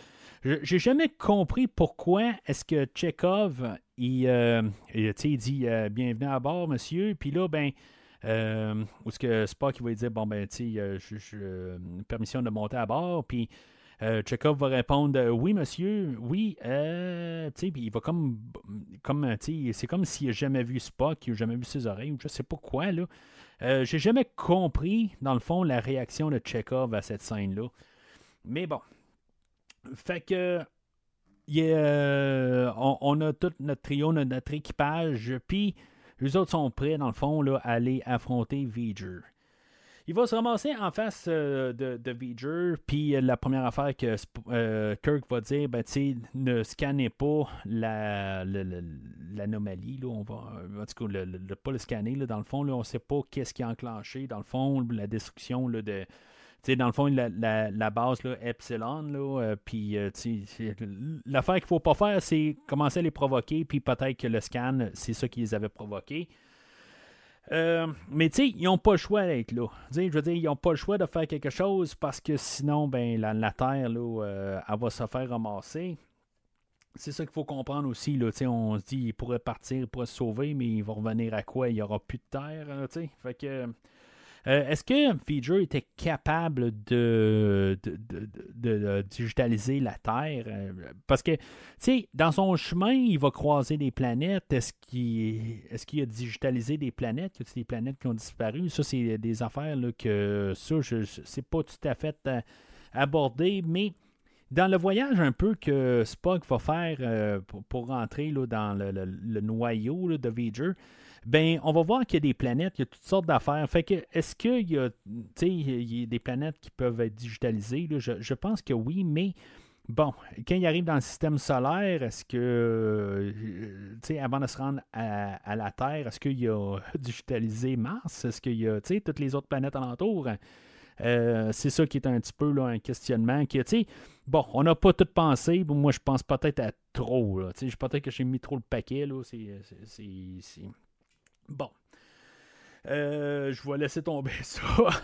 J'ai jamais compris pourquoi est-ce que Chekhov, il, euh, dit euh, Bienvenue à bord, monsieur. Puis là, ben, euh, ou ce que Spock il va dire Bon, ben, tu sais, permission de monter à bord. Puis Chekhov va répondre Oui, monsieur, oui. puis il va comme. comme c'est comme s'il n'a jamais vu Spock, il n'a jamais vu ses oreilles, ou je sais pas quoi, là. J'ai jamais compris, dans le fond, la réaction de Chekhov à cette scène-là. Mais bon, fait que. Euh, on, a tout notre trio, notre, équipage, puis les autres sont prêts, dans le fond, là, à aller affronter V'ger. il va se ramasser en face de, de V'ger, puis la première affaire que Kirk va dire, ben, ne scannez pas l'anomalie. La, on va, en tout cas, le, pas le scanner. dans le fond, là, on ne sait pas qu'est-ce qui a enclenché. Dans le fond, la destruction là, dans le fond, la, la, base, là, Epsilon, là, euh, puis euh, l'affaire qu'il ne faut pas faire, c'est commencer à les provoquer, puis peut-être que le scan, c'est ça qui les avait provoqués. Euh, mais ils n'ont pas le choix d'être là. je veux dire, ils n'ont pas le choix de faire quelque chose parce que sinon, ben, la, Terre, là, elle va se faire ramasser. C'est ça qu'il faut comprendre aussi. Là, on se dit qu'il pourrait partir, il pourrait se sauver, mais il va revenir à quoi? Il n'y aura plus de terre. fait que euh, est-ce que Feature était capable de, digitaliser la Terre? Euh, parce que, tu sais, dans son chemin, il va croiser des planètes. Est-ce qu'il a digitalisé des planètes? Y a des planètes qui ont disparu? Ça, c'est des affaires que ça, je sais pas tout à fait euh, abordé, mais dans le voyage un peu que Spock va faire pour, rentrer là, dans le, noyau de Voyager, ben on va voir qu'il y a des planètes, il y a toutes sortes d'affaires. Fait que est-ce qu'il y a, y a des planètes qui peuvent être digitalisées? Je, pense que oui, mais bon, quand il arrive dans le système solaire, est-ce que, euh, tu avant de se rendre à, la Terre, est-ce qu'il y a digitalisé Mars? Est-ce qu'il y a, tu toutes les autres planètes alentours? Euh, c'est ça qui est un petit peu là, un questionnement. Qui, bon, on n'a pas tout pensé. Moi, je pense peut-être à trop. Peut-être que j'ai mis trop le paquet. Là. C'est, Bon. Euh, je vais laisser tomber ça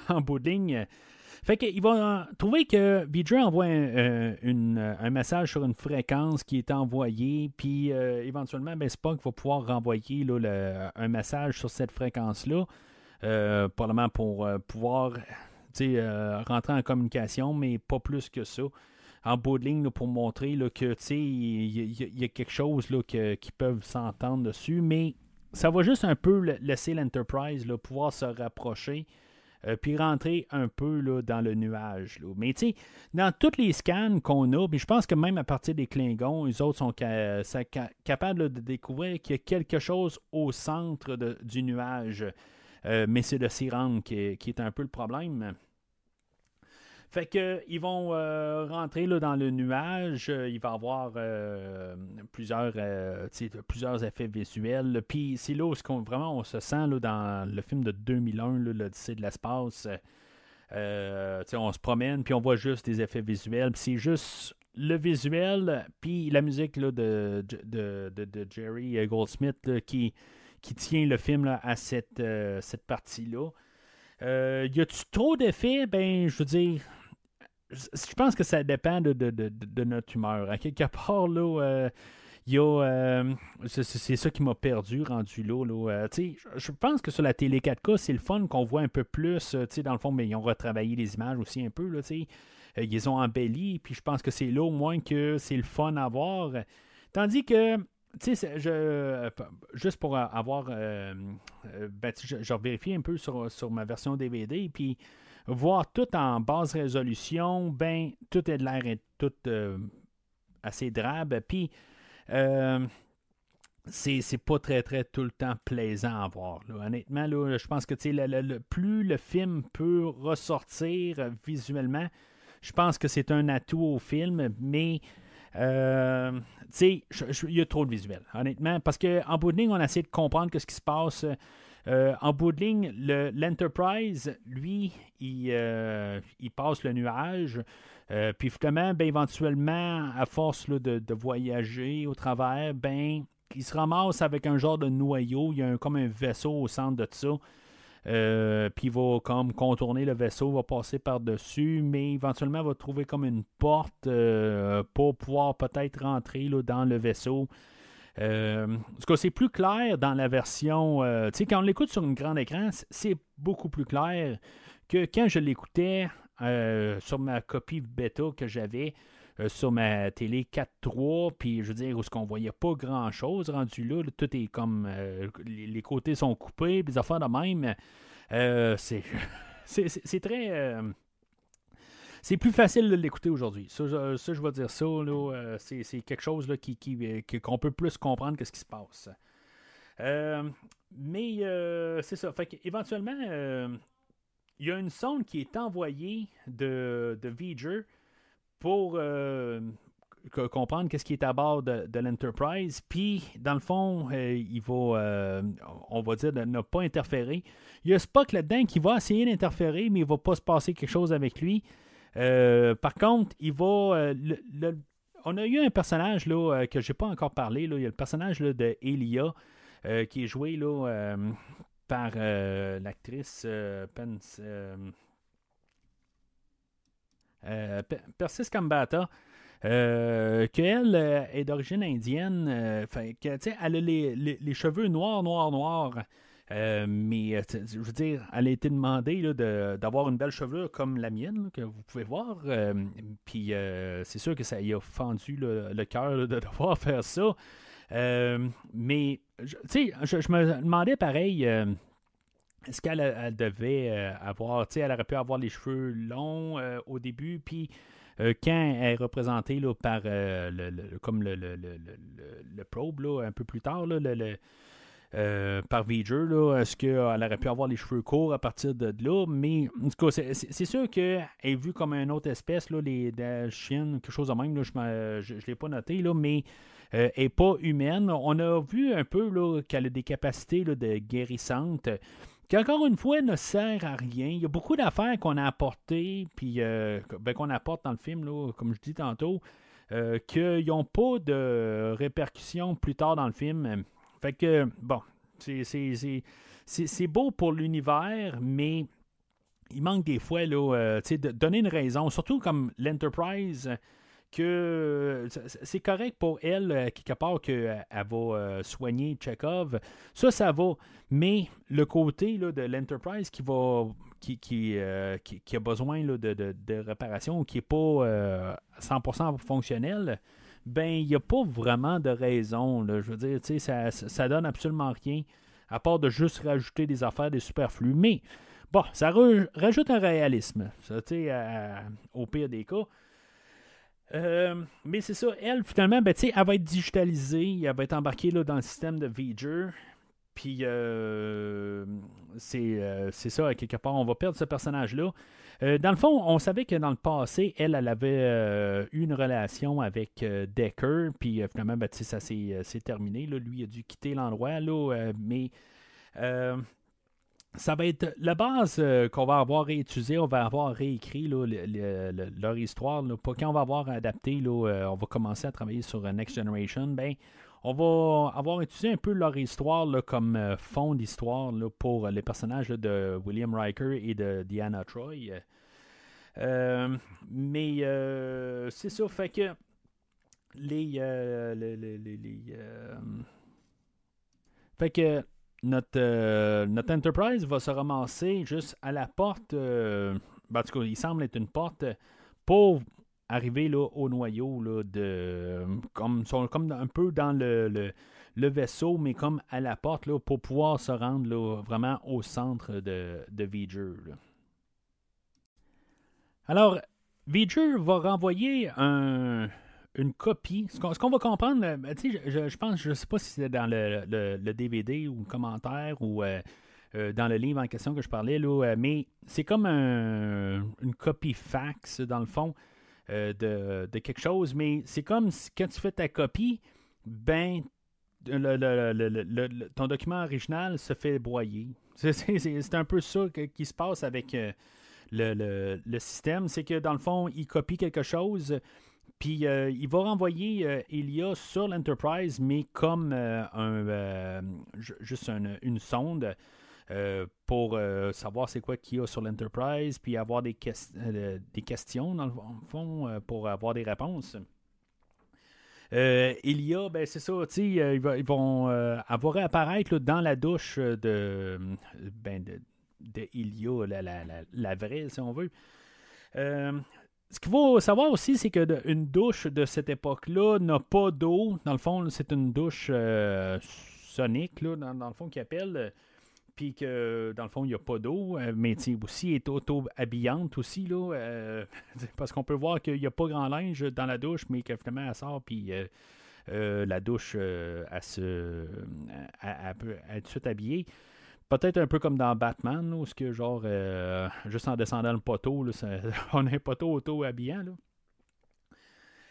en bout de ligne. Fait qu'il va trouver que VJ envoie un, un, message sur une fréquence qui est envoyée, puis euh, éventuellement, ben, Spock va pouvoir renvoyer là, un message sur cette fréquence-là, euh, probablement pour pouvoir rentrer en communication, mais pas plus que ça. En bout de ligne, pour montrer là, que il y, a quelque chose là, que, qui peuvent s'entendre dessus, mais ça va juste un peu laisser l'Enterprise pouvoir se rapprocher. Euh, puis rentrer un peu là, dans le nuage. Mais tu sais, dans tous les scans qu'on a, puis je pense que même à partir des Klingons, les autres sont, capables de découvrir qu'il y a quelque chose au centre du nuage. Euh, mais c'est de s'y rendre qui est, un peu le problème. Fait que ils vont euh, rentrer là, dans le nuage. Euh, il va y avoir euh, plusieurs, plusieurs effets visuels. Puis c'est là où vraiment on se sent là, dans le film de 2001, l'Odyssée de l'espace. on se promène, puis on voit juste des effets visuels. c'est juste le visuel, puis la musique là, de, de, Jerry Goldsmith qui, qui tient le film à cette, cette partie-là. y a-tu trop d'effets? Ben, je veux dire, je pense que ça dépend de, notre humeur. À quelque part, là, euh. Euh, c'est ça qui m'a perdu, rendu là. Euh, je pense que sur la télé 4K, c'est le fun qu'on voit un peu plus. dans le fond, mais ils ont retravaillé les images aussi un peu. Là, ils ont embellis. Puis je pense que c'est là au moins que c'est le fun à voir. Tandis que. Je, juste pour avoir. ben, je, je vérifie un peu sur, sur ma version DVD. Puis voir tout en basse résolution, ben, tout est de l'air tout euh, assez drabe. Puis, euh, c'est pas très, très tout le temps plaisant à voir. Honnêtement, là, je pense que le, plus le film peut ressortir visuellement, je pense que c'est un atout au film, mais euh, il y a trop de visuels, honnêtement, parce qu'en bout de ligne, on essaie de comprendre ce qui se passe. Euh, en bout de ligne, l'Enterprise, lui, euh, il, passe le nuage. Euh, puis finalement, ben, éventuellement, à force de, voyager au travers, ben, il se ramasse avec un genre de noyau. Il y a comme un vaisseau au centre de ça. puis il va comme contourner le vaisseau, va passer par-dessus, mais éventuellement il va trouver comme une porte pour pouvoir peut-être rentrer là, dans le vaisseau. Euh, en tout cas, c'est plus clair dans la version. Euh, tu sais, quand on l'écoute sur un grand écran, c'est beaucoup plus clair que quand je l'écoutais euh, sur ma copie bêta que j'avais sur ma télé 4.3, puis je veux dire, où ce qu'on voyait pas grand chose rendu là, tout est comme. les, côtés sont coupés, les affaires de même. c'est. c'est très c'est plus facile de l'écouter aujourd'hui. Ça, je vais dire ça. Euh, c'est, quelque chose là, qui, qu'on peut plus comprendre que ce qui se passe. Euh, mais euh, c'est ça. Fait éventuellement, il y a une sonde qui est envoyée de, de V'ger pour comprendre qu'est-ce qui est à bord de, l'Enterprise. Puis, dans le fond, il va, on va dire, ne pas interférer. Il y a Spock là-dedans qui va essayer d'interférer, mais il ne va pas se passer quelque chose avec lui. Par contre, il va. on a eu un personnage là, que je n'ai pas encore parlé. Il y a le personnage là, de Elia qui est joué par euh, l'actrice euh, euh, Persis Kambata. qu'elle est d'origine indienne, que, elle a les, cheveux noirs, noirs, noirs. Mais je veux dire, elle a été demandée d'avoir une belle chevelure comme la mienne, que vous pouvez voir. Puis c'est sûr que ça y a fendu le cœur de devoir faire ça. Euh, mais, tu sais, je, me demandais pareil. Euh, est-ce qu'elle devait euh, avoir, tu sais, elle aurait pu avoir les cheveux longs au début, puis quand elle est représentée là, par le, comme le, le, probe, là, un peu plus tard, là, le, par V'ger, est-ce qu'elle aurait pu avoir les cheveux courts à partir de là? Mais en tout cas, c'est sûr qu'elle est vue comme une autre espèce, là, les, chiennes, quelque chose de même, là, je ne l'ai pas noté, là, mais euh, est pas humaine. On a vu un peu qu'elle a des capacités de guérissantes qui encore une fois ne sert à rien. Il y a beaucoup d'affaires qu'on a apportées, puis euh, ben, qu'on apporte dans le film, là, comme je dis tantôt, euh, qu'ils n'ont pas de répercussions plus tard dans le film. Fait que, bon, c'est beau pour l'univers, mais il manque des fois là, de donner une raison, surtout comme l'Enterprise que c'est correct pour elle, euh, quelque part, qu'elle va euh, soigner Chekhov. Ça, ça va. Mais le côté là, de l'Enterprise qui va. Qui, qui, euh, a besoin là, de, de, de, réparation, qui n'est pas 100% fonctionnel, ben il n'y a pas vraiment de raison. Je veux dire, ça, ça donne absolument rien, à part de juste rajouter des affaires, des superflus. Mais bon, ça rajoute un réalisme, ça, au pire des cas. Euh, mais c'est ça, elle, finalement, ben, elle va être digitalisée, elle va être embarquée là, dans le système de V'ger. Puis euh, euh, c'est ça, quelque part, on va perdre ce personnage-là. Dans le fond, on savait que dans le passé, elle, avait eu une relation avec Decker, puis finalement, ben, ça s'est terminé. Là. Lui, a dû quitter l'endroit, là, mais ça va être la base euh, qu'on va avoir réutilisée, on va avoir réécrit leur histoire. quand on va avoir adapté, euh, on va commencer à travailler sur Next Generation, ben, on va avoir utilisé un peu leur histoire comme euh, fond d'histoire pour les personnages de William Riker et de Diana Troy. mais c'est ça, fait que les, fait que notre, euh, notre Enterprise va se ramasser juste à la porte. Euh, ben, en tout cas, il semble être une porte pour arriver là, au noyau là, de. Comme, comme un peu dans le, le, vaisseau, mais comme à la porte là, pour pouvoir se rendre là, vraiment au centre de, de V'ger. Alors, V'ger va renvoyer un, une copie. Ce qu'on, va comprendre, euh, ben, je, je, pense, je sais pas si c'est dans le, DVD ou le commentaire ou euh, euh, dans le livre en question que je parlais, là, mais c'est comme une copie fax, dans le fond, de, quelque chose, mais c'est comme si, quand tu fais ta copie, ben, ton document original se fait broyer. C'est, un peu ça qui se passe avec le, système. C'est que dans le fond, il copie quelque chose, puis euh, il va renvoyer euh, Elia sur l'Enterprise, mais comme euh, un, juste une sonde pour savoir c'est quoi qu'il y a sur l'Enterprise, puis avoir des, des questions, dans le fond, pour avoir des réponses. Elia, ben c'est ça, ils, vont avoir apparaître dans la douche de, ben, de, Elia, la, la, la, vraie, si on veut. Ce qu'il faut savoir aussi, c'est qu'une douche de cette époque-là n'a pas d'eau. Dans le fond, c'est une douche euh, sonique, là, dans, le fond, qui appelle. Puis que, dans le fond, il n'y a pas d'eau. Euh, mais aussi, est auto-habillante aussi, là. Euh, parce qu'on peut voir qu'il n'y a pas grand linge dans la douche, mais que finalement, elle sort, puis la douche, elle, se, elle, peut être habillée. Peut-être un peu comme dans Batman, où ce que genre juste en descendant le poteau, on a un poteau auto-habillant.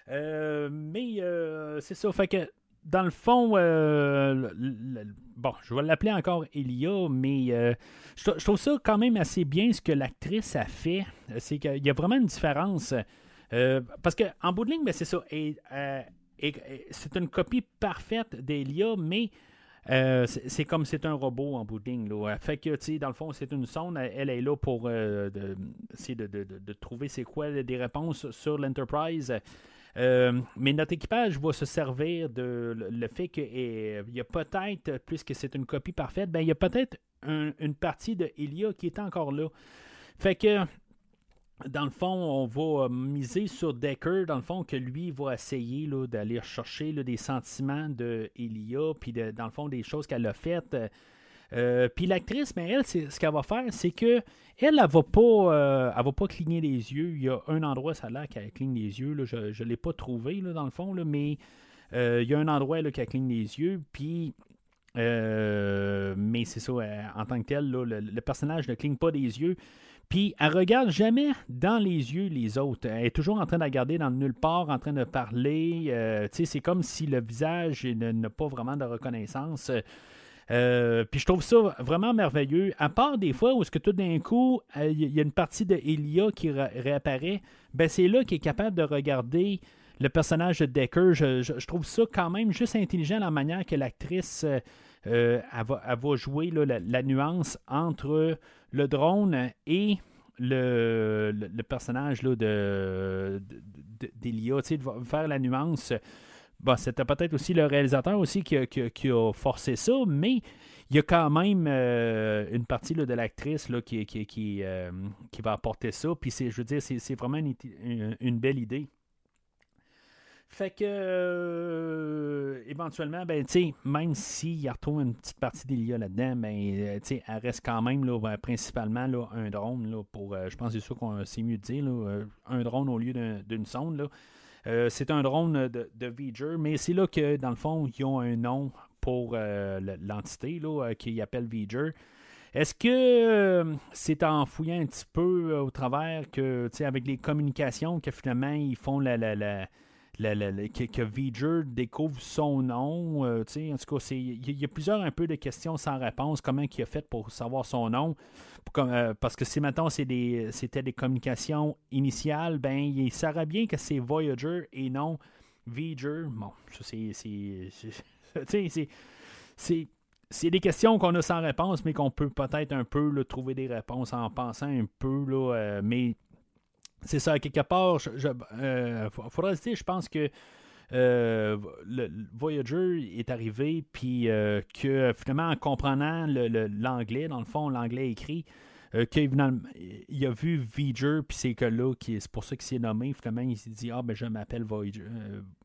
mais c'est ça. Fait que dans le fond, bon, je vais l'appeler encore Elia, mais je, trouve ça quand même assez bien ce que l'actrice a fait. C'est qu'il y a vraiment une différence. parce qu'en bout de ligne, ben, c'est ça. C'est une copie parfaite d'Elia, mais euh, c'est comme c'est un robot en bout de ligne. Fait que, tu dans le fond, c'est une sonde. Elle, est là pour euh, de, de, trouver c'est des réponses sur l'Enterprise. Euh, mais notre équipage va se servir de le, fait qu'il y a peut-être, puisque c'est une copie parfaite, ben, il y a peut-être une partie de Elia qui est encore là. Fait que dans le fond, on va miser sur Decker, dans le fond, que lui va essayer d'aller chercher des sentiments de Elia, puis dans le fond, des choses qu'elle a faites. Euh, puis l'actrice, mais elle, ce qu'elle va faire, c'est que elle, elle va pas, euh, va pas cligner les yeux. Il y a un endroit, ça l'air qu'elle cligne les yeux. je ne l'ai pas trouvé, dans le fond, mais il y a un endroit là, qu'elle cligne les yeux. Puis mais c'est ça, en tant que tel, le, le, personnage ne cligne pas des yeux. Puis elle regarde jamais dans les yeux les autres. Elle est toujours en train de regarder dans le nulle part, en train de parler. Euh, c'est comme si le visage n'a pas vraiment de reconnaissance. Euh, puis je trouve ça vraiment merveilleux. À part des fois où est-ce que tout d'un coup, il euh, y a une partie de Elia qui réapparaît, ben c'est là qu'il est capable de regarder le personnage de Decker. Je, trouve ça quand même juste intelligent la manière que l'actrice va, jouer la, nuance entre le drone et le, personnage là, de, d'Elia, de, de faire la nuance. Bon, c'était peut-être aussi le réalisateur aussi qui a, forcé ça, mais il y a quand même euh, une partie là, de l'actrice là, qui, qui, qui, euh, qui, va apporter ça. Puis je veux dire, c'est, vraiment une, belle idée. Fait que, euh, éventuellement, ben, tu même s'il retrouve une petite partie d'Elia là-dedans, ben, elle reste quand même, là, ben, principalement, là, un drone, là, pour, je pense que c'est sûr qu'on c'est mieux de dire, là, un drone au lieu d'une sonde, là. C'est un drone de, de mais c'est là que, dans le fond, ils ont un nom pour l'entité, là, qu'ils appellent V'ger. Est-ce que c'est en fouillant un petit peu au travers que, avec les communications, que finalement, ils font la, la, la que, que découvre son nom. Euh, en tout cas, il y, a plusieurs un peu de questions sans réponse. Comment il a fait pour savoir son nom? Euh, parce que si maintenant c'était des communications initiales, ben il saurait bien que c'est Voyager et non V'ger. Bon, c'est. C'est. C'est des questions qu'on a sans réponse, mais qu'on peut peut-être un peu trouver des réponses en pensant un peu. Là, euh, mais c'est ça, quelque part, je, euh, faudra dire, je pense que euh, le, Voyager est arrivé, puis euh, que finalement, en comprenant l'anglais, dans le fond, l'anglais écrit, qu'il a vu Voyager, puis c'est que là, c'est pour ça qu'il s'est nommé. Finalement, il s'est dit Ah, ben je m'appelle Voyager,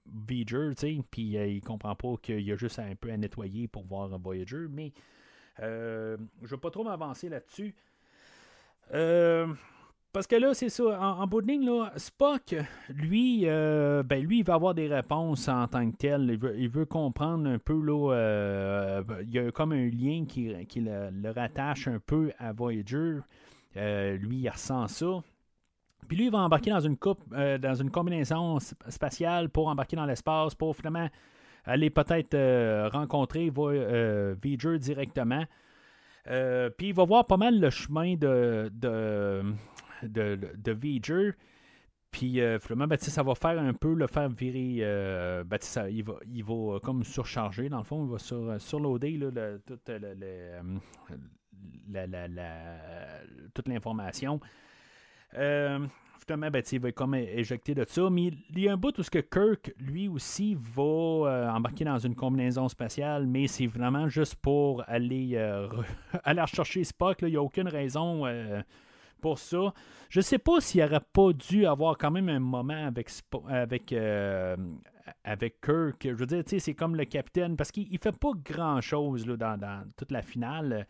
Voyager tu sais, puis il comprend pas qu'il y a juste un peu à nettoyer pour voir Voyager, mais je ne vais pas trop m'avancer là-dessus. Euh. Parce que là, c'est ça, en, bout de ligne, Spock, lui, euh, ben, lui, il va avoir des réponses en tant que tel. Il veut, comprendre un peu, euh, il y a comme un lien qui, le, rattache un peu à Voyager. Euh, lui, il ressent ça. Puis lui, il va embarquer dans une coupe, dans une combinaison spatiale pour embarquer dans l'espace, pour finalement aller peut-être rencontrer Voyager directement. puis il va voir pas mal le chemin de, de V'ger. Puis euh, finalement, ça va faire un peu le faire virer. Euh, ça, il, va, il va euh, comme surcharger, dans le fond, il va sur, surloader là, toute, l'information. finalement, ben, il va comme éjecter de ça. Mais il y a un bout où ce que Kirk, lui aussi, va embarquer dans une combinaison spatiale, mais c'est vraiment juste pour aller, aller rechercher Spock. Là. Il n'y a aucune raison pour ça. Je sais pas s'il n'aurait pas dû avoir quand même un moment avec, avec, euh, avec Kirk. Je veux dire, c'est comme le capitaine, parce qu'il fait pas grand-chose dans, dans, toute la finale.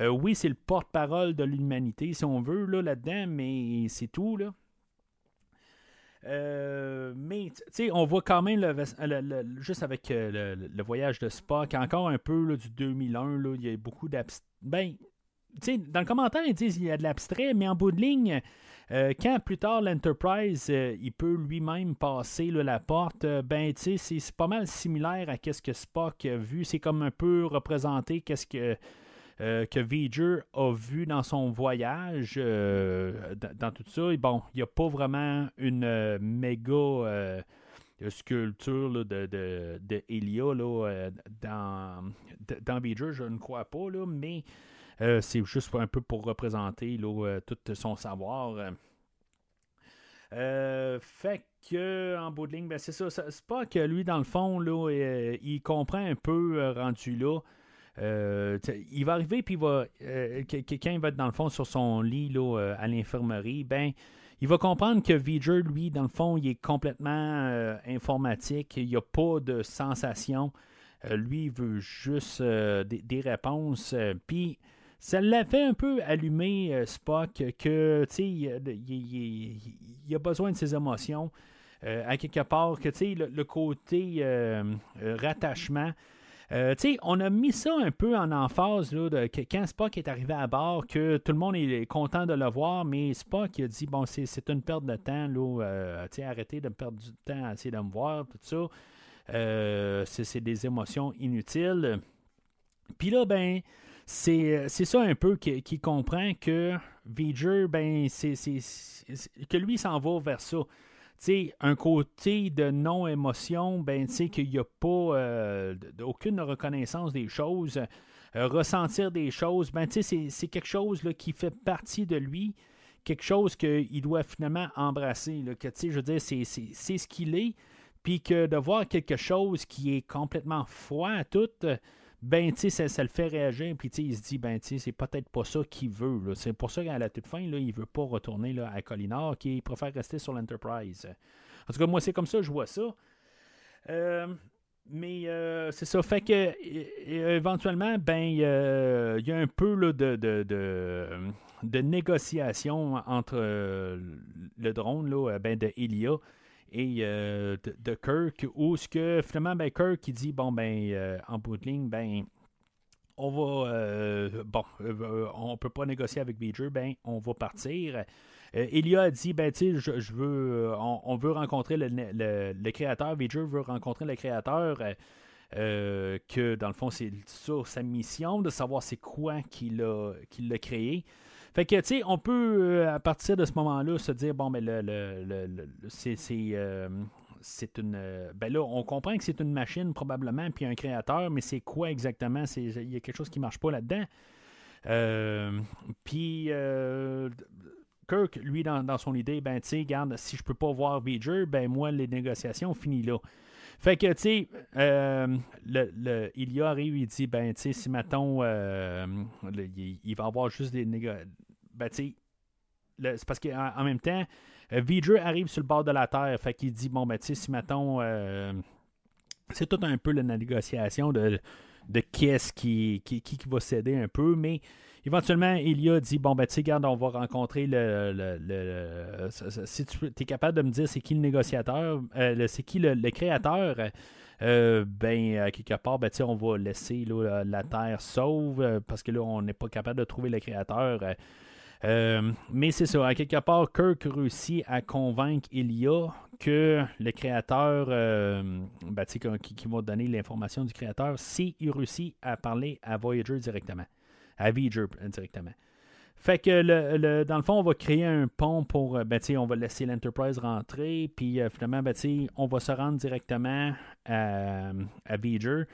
Euh, oui, c'est le porte-parole de l'humanité, si on veut, là, là-dedans, mais c'est tout. Là. mais, tu sais, on voit quand même, le, juste avec le, voyage de Spock, encore un peu du 2001, là, il y a beaucoup d'abs... Ben, tu sais, dans le commentaire, ils disent qu'il y a de l'abstrait, mais en bout de ligne, euh, quand plus tard l'Enterprise, euh, il peut lui-même passer la porte, euh, ben c'est pas mal similaire à ce que Spock a vu. C'est comme un peu représenté qu'est-ce que que a vu dans son voyage, dans, tout ça. Bon, il n'y a pas vraiment une méga sculpture de, de, de Elia dans, dans je ne crois pas, là, mais euh, c'est juste un peu pour représenter euh, tout son savoir. Euh, fait que en bout de ligne, ben, c'est ça. C'est pas que lui, dans le fond, là, il comprend un peu rendu là. il va arriver, puis il va, quelqu'un va être dans le fond sur son lit là, à l'infirmerie, ben, il va comprendre que V'ger, lui, dans le fond, il est complètement informatique, il n'y a pas de sensation. lui, il veut juste des, des, réponses. Puis ça l'a fait un peu allumer euh, Spock que tu il, a besoin de ses émotions. Euh, à quelque part, que le, le côté euh, rattachement. on a mis ça un peu en emphase là, de, que quand Spock est arrivé à bord, que tout le monde est content de le voir, mais Spock a dit bon, c'est une perte de temps, là, arrêtez de perdre du temps à essayer de me voir, tout ça. c'est des émotions inutiles. Puis là, ben, c'est ça un peu qui, comprend que V'ger, ben, c'est que lui s'en va vers ça. sais un côté de non-émotion, ben, qu'il n'y a pas euh, aucune reconnaissance des choses. Euh, ressentir des choses, ben, c'est quelque chose là, qui fait partie de lui, quelque chose qu'il doit finalement embrasser. Là, que, je veux c'est ce qu'il est, puis que de voir quelque chose qui est complètement froid à tout, ben, tu sais, ça, le fait réagir, puis il se dit, ben, tu sais, c'est peut-être pas ça qu'il veut. C'est pour ça qu'à la toute fin, là, il veut pas retourner là, à Colinor, qu'il préfère rester sur l'Enterprise. En tout cas, moi, c'est comme ça, je vois ça. Euh, mais euh, c'est ça. Fait que éventuellement, ben il y a un peu de, négociation entre le drone là, ben, de Elia euh, de, Kirk, où ce que finalement ben, Kirk dit bon ben euh, en bout de ligne, ben on va euh, bon on peut pas négocier avec Beeger, ben on va partir. Elia a dit ben tu sais je, veux on, veut rencontrer le, le, créateur, Beeger veut rencontrer le créateur. que dans le fond, c'est ça sa mission de savoir c'est quoi qu'il a, qu'il a créé. Fait que, tu sais, on peut, euh, à partir de ce moment-là, se dire, bon, mais le, le, c'est, euh, c'est, une. Euh, ben là, on comprend que c'est une machine, probablement, puis un créateur, mais c'est quoi exactement? Il y a quelque chose qui ne marche pas là-dedans. puis. Kirk, lui, dans, son idée, ben, tu sais, garde, si je peux pas voir Beeger, ben, moi, les négociations finissent là. Fait que, tu sais, le, il y arrive, il dit, ben, tu sais, si, mettons, il, il, va avoir juste des négociations ben, tu c'est parce qu'en même temps, euh, Vidre arrive sur le bord de la terre. Fait qu'il dit, bon, ben, tu sais, si mettons. Euh, c'est tout un peu la négociation de, de qui qui, qui, qui, va céder un peu, mais éventuellement, il a dit, bon, ben, tu sais, regarde, on va rencontrer le. le, si tu es capable de me dire c'est qui le négociateur, euh, c'est qui le, créateur. ben, quelque part, ben, on va laisser la Terre sauve parce que là, on n'est pas capable de trouver le créateur. Euh, mais c'est ça, à quelque part, Kirk réussit à convaincre Ilia que le créateur, euh, ben, qui, qui, va donner l'information du créateur, s'il réussit à parler à Voyager directement, à Voyager directement. Fait que le, dans le fond, on va créer un pont pour. Ben, on va laisser l'Enterprise rentrer, puis euh, finalement, ben, on va se rendre directement à, à Voyager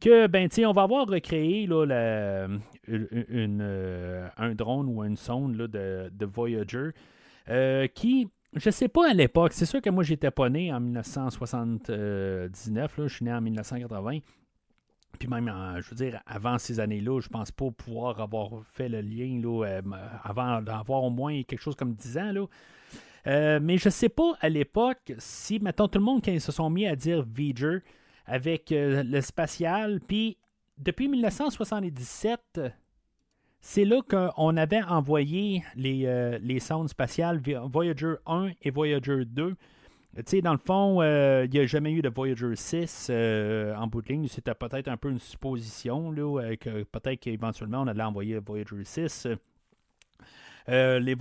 que, ben, on va avoir recréé là, une, euh, un drone ou une sonde de, de, Voyager euh, qui, je sais pas à l'époque, c'est sûr que moi j'étais pas né en 1979, là, je suis né en 1980. Puis même, je veux dire, avant ces années-là, je pense pas pouvoir avoir fait le lien là, euh, avant d'avoir au moins quelque chose comme 10 ans. Là. mais je sais pas à l'époque si, mettons, tout le monde, quand ils se sont mis à dire V'ger, avec euh, le spatial. Puis depuis 1977, c'est là qu'on avait envoyé les, euh, les sondes spatiales Voyager 1 et Voyager 2 tu sais, dans le fond, il n'y a jamais eu de Voyager 6 en bout de ligne. C'était peut-être un peu une supposition, là, que peut-être qu'éventuellement on allait envoyer Voyager 6. Les,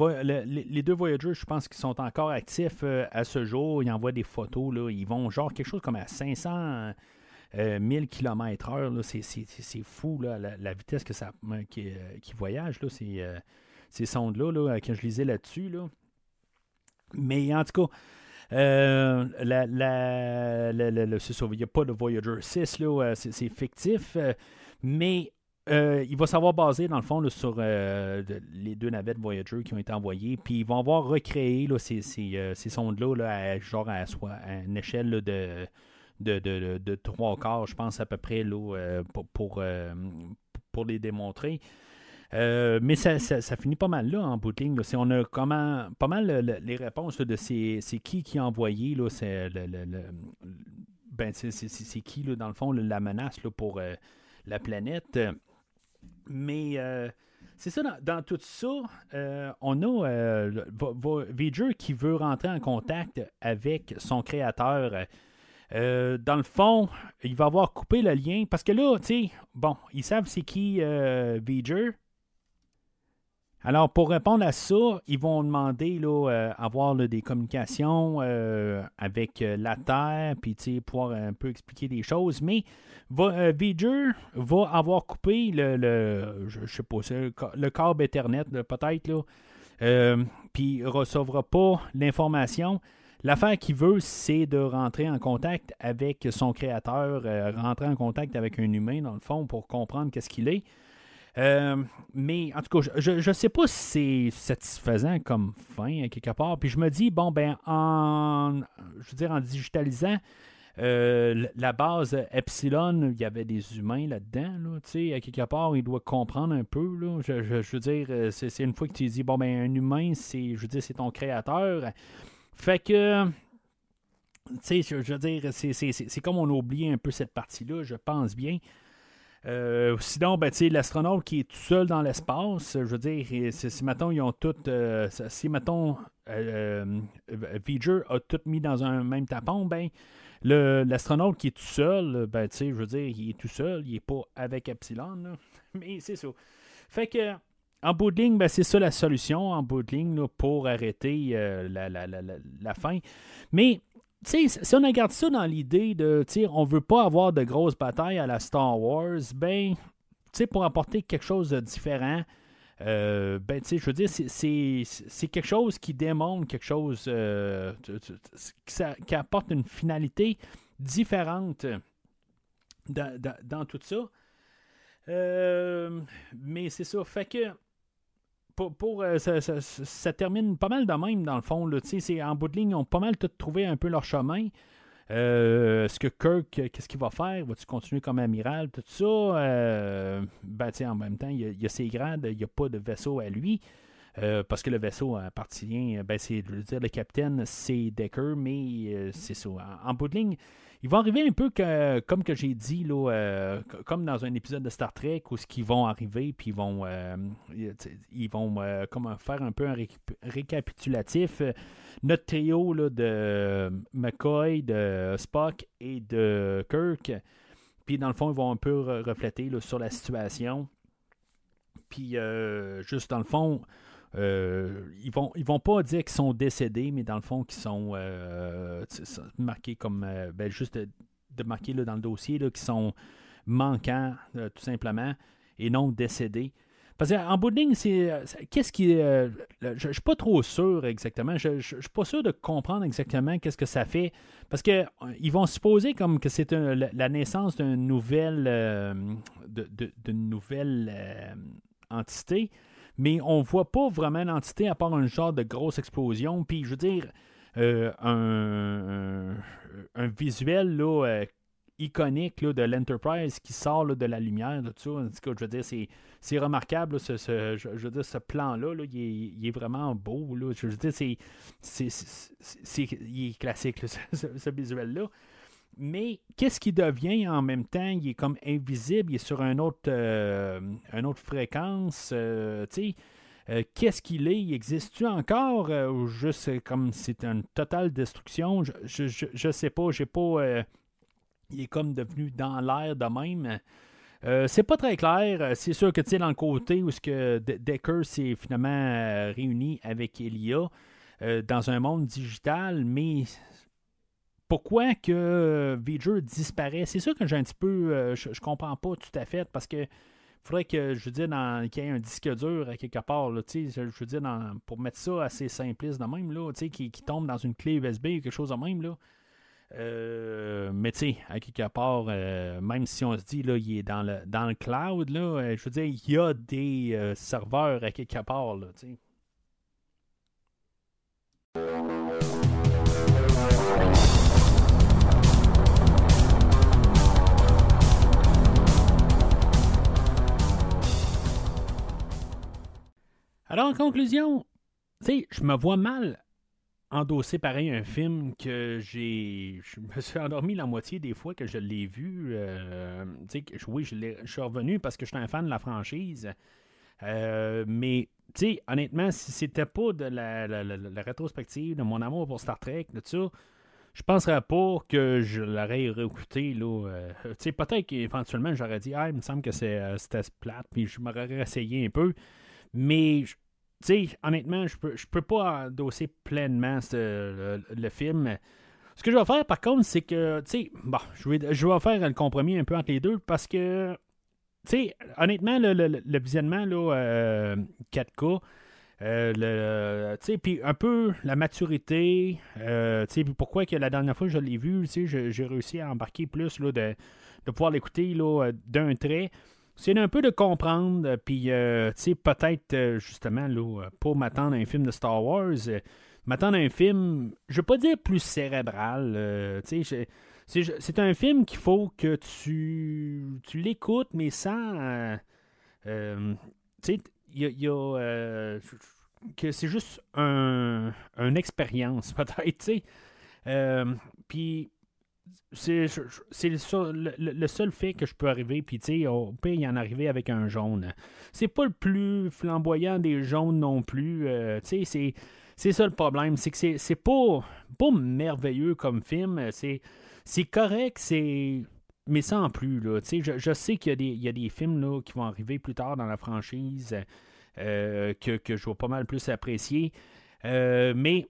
les, deux Voyagers, je pense qu'ils sont encore actifs à ce jour. Ils envoient des photos. Là. Ils vont genre quelque chose comme à 500 1000 km/h. C'est fou là, la, vitesse que ça, qui, qui voyage. Là, ces, ces sondes-là, là, quand je lisais là-dessus. Là. Mais en tout cas, euh, la, il n'y a pas de Voyager 6, là, euh, c'est, fictif, euh, mais il va savoir baser dans le fond sur les deux navettes Voyager qui ont été envoyées, puis ils vont avoir recréé là, ces, ces, ces sondes-là là, à, genre à, une échelle de, de, de, de, trois quarts, je pense à peu près là, pour, pour, pour les démontrer. Euh, mais ça, ça, finit pas mal là en bout. On a comment, pas mal les réponses de c'est, qui qui a envoyé. C'est, le, ben, c'est, qui, dans le fond, la menace pour euh, la planète. Mais euh, c'est ça, dans, tout ça, on a V'ger qui veut rentrer en contact avec son créateur. dans le fond, il va avoir coupé le lien parce que là, tu sais, bon, ils savent c'est qui euh, alors, pour répondre à ça, ils vont demander là, euh, avoir des communications euh, avec euh, la Terre, puis pouvoir un peu expliquer des choses. Mais va, va avoir coupé le, je, sais pas, le câble Ethernet, peut-être, puis ne recevra pas l'information. L'affaire qu'il veut, c'est de rentrer en contact avec son créateur, rentrer en contact avec un humain, dans le fond, pour comprendre qu'est-ce qu'il est. Euh, mais en tout cas, je ne sais pas si c'est satisfaisant comme fin, quelque part. Puis je me dis, bon, ben, en, je veux dire, en digitalisant euh, la base Epsilon, il y avait des humains là-dedans. Là, à quelque part, il doit comprendre un peu. Là. Je, veux dire, euh, c'est, une fois que tu dis, bon, ben, un humain, c'est, je veux dire, c'est ton créateur. Fait que. Tu sais, je veux dire, c'est, c'est comme on a oublié un peu cette partie-là, je pense bien. Euh, sinon, ben, l'astronaute qui est tout seul dans l'espace, je veux dire, si, mettons, ils ont tout. Euh, si, mettons, euh, euh a tout mis dans un même tapon, ben, l'astronaute qui est tout seul, ben, je veux dire, il est tout seul, il n'est pas avec Epsilon, mais c'est ça. Fait que, en bout de ligne, ben, c'est ça la solution, en bout de ligne, pour arrêter la, la, la, la, fin. Mais si on regarde ça dans l'idée de, on veut pas avoir de grosses batailles à la Star Wars, ben, pour apporter quelque chose de différent, euh, ben, je veux dire, c'est quelque chose qui démontre quelque chose euh, qui, apporte une finalité différente dans, tout ça. Euh, mais c'est ça. Fait que pour, euh, ça, termine pas mal de même, dans le fond. En bout de ligne, ils ont pas mal tout trouvé un peu leur chemin. Euh, est-ce que Kirk, qu'est-ce qu'il va faire? Va-tu continuer comme amiral? Tout ça? Euh, ben, en même temps, il y, a, ses grades, il n'y a pas de vaisseau à lui. parce que le vaisseau appartient, ben, c'est, dire, le capitaine, c'est Decker, mais c'est ça. en, bout de ligne, il va arriver un peu comme que j'ai dit, là, euh, comme dans un épisode de Star Trek où ce qu'ils vont arriver, puis ils vont, euh, ils vont euh, faire un peu un récapitulatif. Notre trio là, de McCoy, de Spock et de Kirk. Puis dans le fond, ils vont un peu refléter sur la situation. Puis juste dans le fond, euh, ils vont ils vont pas dire qu'ils sont décédés, mais dans le fond, qu'ils sont euh, marqués comme euh, ben, juste de, marquer là, dans le dossier qu'ils sont manquants, tout simplement, et non décédés. Parce qu'en bout de ligne, c'est. Qu'est-ce qui. je ne suis pas trop sûr exactement. Je ne suis pas sûr de comprendre exactement qu'est-ce que ça fait. Parce que ils vont supposer comme que c'est la naissance d'une nouvelle. d'une nouvelle entité mais on voit pas vraiment l'entité à part un genre de grosse explosion. Puis je veux dire, euh, un, visuel là, euh, iconique là, de l'Enterprise qui sort de la lumière, tout ça. je veux dire, c'est, remarquable, ce, je, veux dire, ce plan-là, il, est, vraiment beau. Là. Je veux dire, c'est, c'est, il est classique, ce visuel-là. Mais qu'est-ce qui devient en même temps? Il est comme invisible, il est sur autre, euh, une autre fréquence. Euh, Qu'est-ce qu'il est? Existe-tu encore? ou juste comme c'est une totale destruction? Je, je, sais pas. J'ai pas. il est comme devenu dans l'air de même. c'est pas très clair. C'est sûr que tu sais, dans le côté où ce que Decker s'est finalement réuni avec Elia dans un monde digital, mais pourquoi que V'ger disparaît? C'est sûr que j'ai un petit peu. Euh, je, je, comprends pas tout à fait parce que faudrait que, je veux dire, qu'il y ait un disque dur à quelque part, là, je veux dire, pour mettre ça assez simpliste de même, là, qui, qui tombe dans une clé USB ou quelque chose de même, là. Euh, mais tu sais, à quelque part, euh, même si on se dit là, il est dans le, dans le cloud, là, je veux dire, il y a des serveurs à quelque part, là. Alors, en conclusion, tu sais, je me vois mal endosser pareil un film que j'ai. Je me suis endormi la moitié des fois que je l'ai vu. Euh, oui, je, suis revenu parce que je suis un fan de la franchise. Euh, mais, tu sais, honnêtement, si c'était pas de la, rétrospective de mon amour pour Star Trek, de ça, je penserais pas que je l'aurais réécouté. Là, euh, tu sais, peut-être qu'éventuellement, j'aurais dit, ah, il me semble que c'était plate, puis je m'aurais essayé un peu. Mais, tu sais, honnêtement, je peux, je peux pas endosser pleinement le, film. Ce que je vais faire, par contre, c'est que, tu sais, bon, je vais, je vais faire le compromis un peu entre les deux parce que, tu sais, honnêtement, le, le, visionnement, là, 4K, euh, euh, puis un peu la maturité, euh, pourquoi que la dernière fois que je l'ai vu, j'ai réussi à embarquer plus là, de, de pouvoir l'écouter d'un trait c'est un peu de comprendre, puis, euh, tu sais, peut-être, euh, justement, là, pour m'attendre à un film de Star Wars, euh, m'attendre à un film, je veux pas dire plus cérébral, c'est un film qu'il faut que tu, l'écoutes, mais sans, que c'est juste un, une expérience, peut-être, tu puis c'est le, seul fait que je peux arriver, puis tu sais, on peut y en arriver avec un jaune. C'est pas le plus flamboyant des jaunes non plus. Euh, tu sais, c'est ça le problème. C'est que c'est pas, pas merveilleux comme film. C'est correct, c'est. Mais sans plus, là. Je, sais qu'il y, a des films qui vont arriver plus tard dans la franchise euh, que, que je vais pas mal plus apprécier. Euh, mais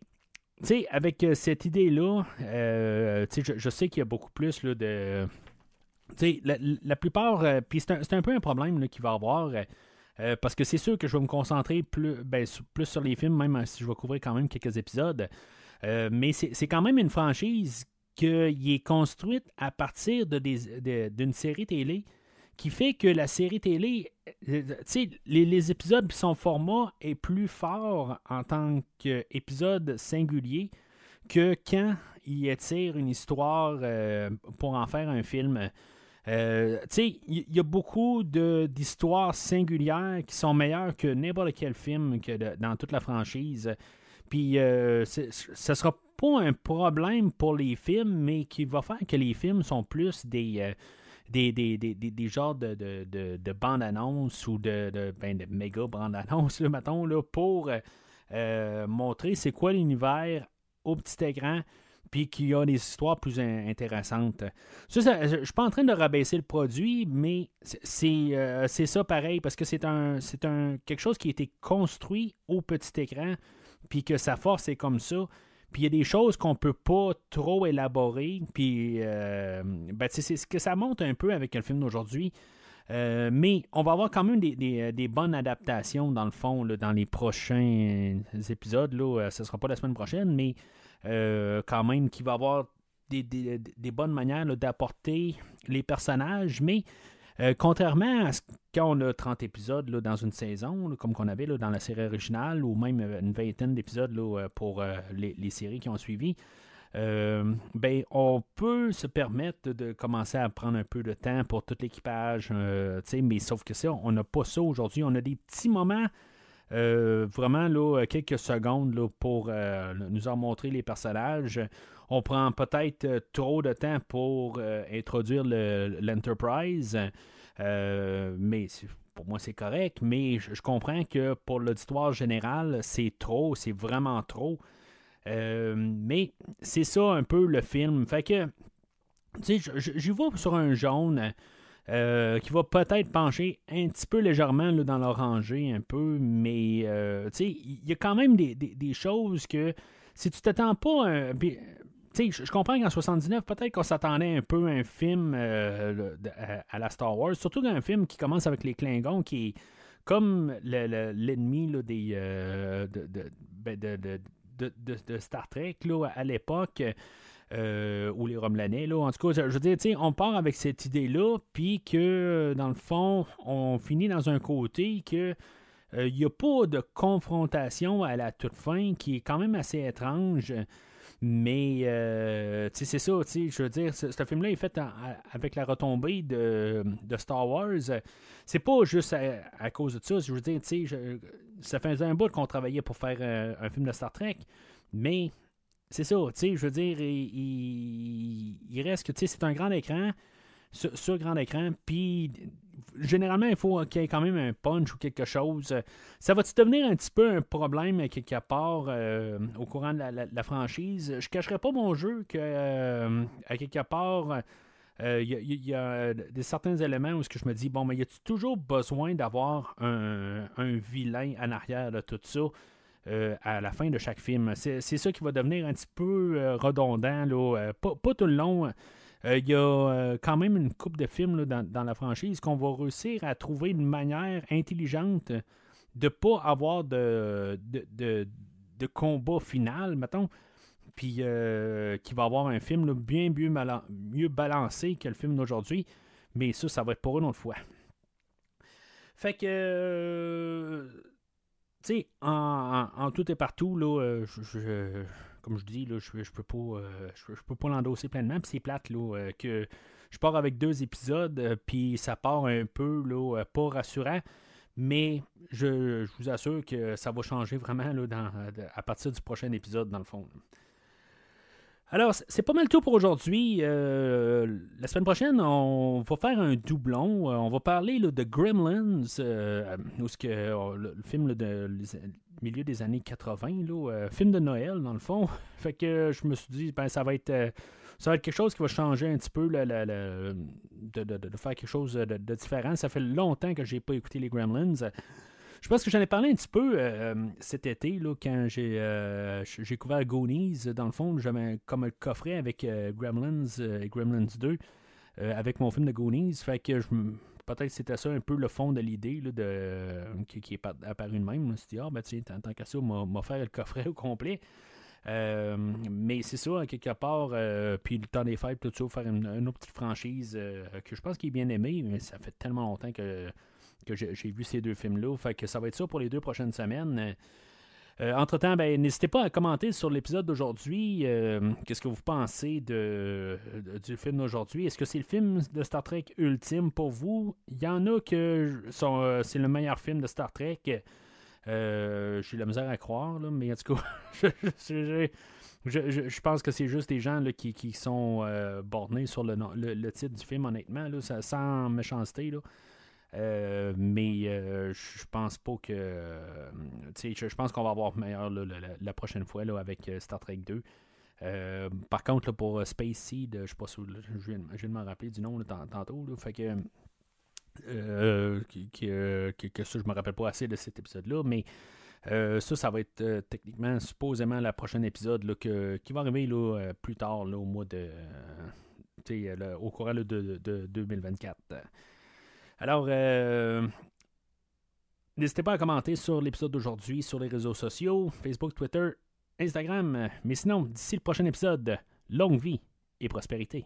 sais, avec euh, cette idée-là, euh, je, je, sais qu'il y a beaucoup plus là, de. Sais, la, plupart. Euh, puis c'est un, peu un problème qu'il va y avoir. parce que c'est sûr que je vais me concentrer plus, ben, plus sur les films, même si je vais couvrir quand même quelques épisodes. mais c'est quand même une franchise qui est construite à partir d'une de, série télé qui fait que la série télé, euh, tu sais, les, épisodes, son format est plus fort en tant qu'épisode singulier que quand il étire une histoire euh, pour en faire un film. Euh, il y, a beaucoup d'histoires singulières qui sont meilleures que n'importe quel film que dans toute la franchise. Puis, ce ne sera pas un problème pour les films, mais qui va faire que les films sont plus des des, des, des, des, genres de, de, de, bandes-annonces ou de, de, ben, de méga bandes-annonces, mettons, là, pour euh, euh, montrer c'est quoi l'univers au petit écran, puis qu'il y a des histoires plus intéressantes. Ça, je ne suis pas en train de rabaisser le produit, mais euh, c'est ça pareil, parce que c'est un, un quelque chose qui a été construit au petit écran, puis que sa force est comme ça. Puis il y a des choses qu'on peut pas trop élaborer. Puis euh, ben, c'est ce que ça monte un peu avec le film d'aujourd'hui. Euh, mais on va avoir quand même des, bonnes adaptations dans le fond dans les prochains épisodes. Là. Ce ne sera pas la semaine prochaine, mais euh, quand même qu'il va avoir des, bonnes manières d'apporter les personnages. Mais euh, contrairement à ce quand on a 30 épisodes là, dans une saison, comme qu'on avait là, dans la série originale, ou même euh, une vingtaine d'épisodes euh, pour les, séries qui ont suivi, ben, on peut se permettre de commencer à prendre un peu de temps pour tout l'équipage, mais sauf que ça, on n'a pas ça aujourd'hui. On a des petits moments, vraiment là, quelques secondes là, pour nous en montrer les personnages. On prend peut-être euh, trop de temps pour euh, introduire l'Enterprise. Euh, mais pour moi, c'est correct, mais je, comprends que pour l'auditoire général, c'est trop, c'est vraiment trop. mais c'est ça un peu le film. Fait que, tu sais, j'y vais sur un jaune. qui va peut-être pencher un petit peu légèrement dans l'oranger, un peu, mais il y a quand même des, des, choses que si tu t'attends pas je, comprends qu'en 79, peut-être qu'on s'attendait un peu à un film euh, à, la Star Wars, surtout un film qui commence avec les Klingons, qui est comme l'ennemi des de, Star Trek à l'époque. Euh, ou les Romelanais. Là. En tout cas, je veux dire, on part avec cette idée-là, puis que, dans le fond, on finit dans un côté que il euh, n'y a pas de confrontation à la toute fin, qui est quand même assez étrange. Mais, euh, c'est ça, je veux dire, ce, film-là est fait avec la retombée de, Star Wars. C'est pas juste à, cause de ça. Je veux dire, sais, ça faisait un bout qu'on travaillait pour faire un film de Star Trek, mais c'est ça, je veux dire, il, reste que, tu sais, c'est un grand écran, sur grand écran, puis généralement, il faut qu'il y ait quand même un punch ou quelque chose. Ça va-tu devenir un petit peu un problème quelque part euh, au courant de la, franchise? Je cacherai pas mon jeu que euh, à quelque part. Il euh, y, a des certains éléments où je me dis, bon, mais y a-tu toujours besoin d'avoir un, vilain en arrière de tout ça à la fin de chaque film? C'est ça qui va devenir un petit peu redondant, là, pas, tout le long. Il euh, y a euh, quand même une coupe de films dans, la franchise qu'on va réussir à trouver une manière intelligente de ne pas avoir de, combat final, mettons, puis euh, qui va avoir un film bien, mieux balancé que le film d'aujourd'hui. Mais ça, ça va être pour une autre fois. Fait que, tu sais, en, tout et partout, là, je comme je dis, là, je, je peux pas euh, je, pas l'endosser pleinement. Puis c'est plate là, euh, que je pars avec deux épisodes, euh, puis ça part un peu là, pas rassurant. Mais je, vous assure que ça va changer vraiment là, à partir du prochain épisode, dans le fond. Alors, c'est pas mal tout pour aujourd'hui. la semaine prochaine, on va faire un doublon. on va parler de Gremlins, que, le, film de milieu des années 80, là, euh, film de Noël, dans le fond. fait que je me suis dit, ben, ça va être. Euh, ça va être quelque chose qui va changer un petit peu, de, faire quelque chose de, différent. Ça fait longtemps que j'ai pas écouté les Gremlins. Je pense que j'en ai parlé un petit peu euh, cet été, là, quand j'ai j'ai couvert Goonies. Dans le fond, j'avais comme un coffret avec Gremlins et Gremlins 2 avec mon film de Goonies. Fait que je peut-être c'était ça un peu le fond de l'idée de, qui, est apparu de même. Je me ah, ben tiens, tant qu'à ça, m'a faire le coffret au complet. Euh, mais c'est ça, quelque part, euh, puis le temps des fêtes, tout ça, faire une, autre petite franchise euh, que je pense qu'il est bien aimé, mais ça fait tellement longtemps que, que j'ai vu ces deux films-là. Fait que ça va être ça pour les deux prochaines semaines. Euh, entre-temps, ben, n'hésitez pas à commenter sur l'épisode d'aujourd'hui. Euh, qu'est-ce que vous pensez de, du film d'aujourd'hui? Est-ce que c'est le film de Star Trek ultime pour vous? Il y en a que euh, c'est le meilleur film de Star Trek. J'ai la misère à croire, mais en tout cas, je, pense que c'est juste des gens qui, sont bornés sur le, le, titre du film, honnêtement, là, sans méchanceté. Là. Euh, mais euh, je pense pas que. Euh, je pense qu'on va avoir meilleur la, prochaine fois là, avec Star Trek 2. par contre, pour Space Seed, je sais pas si je viens, rappeler du nom tantôt. fait que. que, ça, je me rappelle pas assez de cet épisode-là, mais ça, ça va être techniquement, supposément, la prochaine épisode là, qui va arriver là, plus tard, au mois de. au courant de, de 2024. Alors, euh, n'hésitez pas à commenter sur l'épisode d'aujourd'hui sur les réseaux sociaux, Facebook, Twitter, Instagram. Mais sinon, d'ici le prochain épisode, longue vie et prospérité.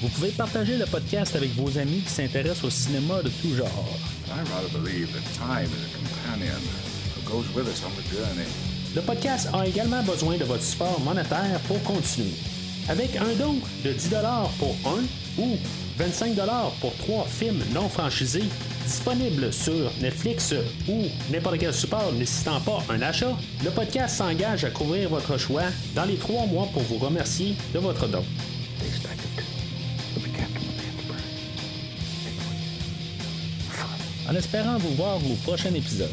Vous pouvez partager le podcast avec vos amis qui s'intéressent au cinéma de tout genre. Le podcast a également besoin de votre support monétaire pour continuer. Avec un don de 10 pour un ou 25 pour trois films non franchisés disponibles sur Netflix ou n'importe quel support nécessitant pas un achat, le podcast s'engage à couvrir votre choix dans les trois mois pour vous remercier de votre don. En espérant vous voir au prochain épisode.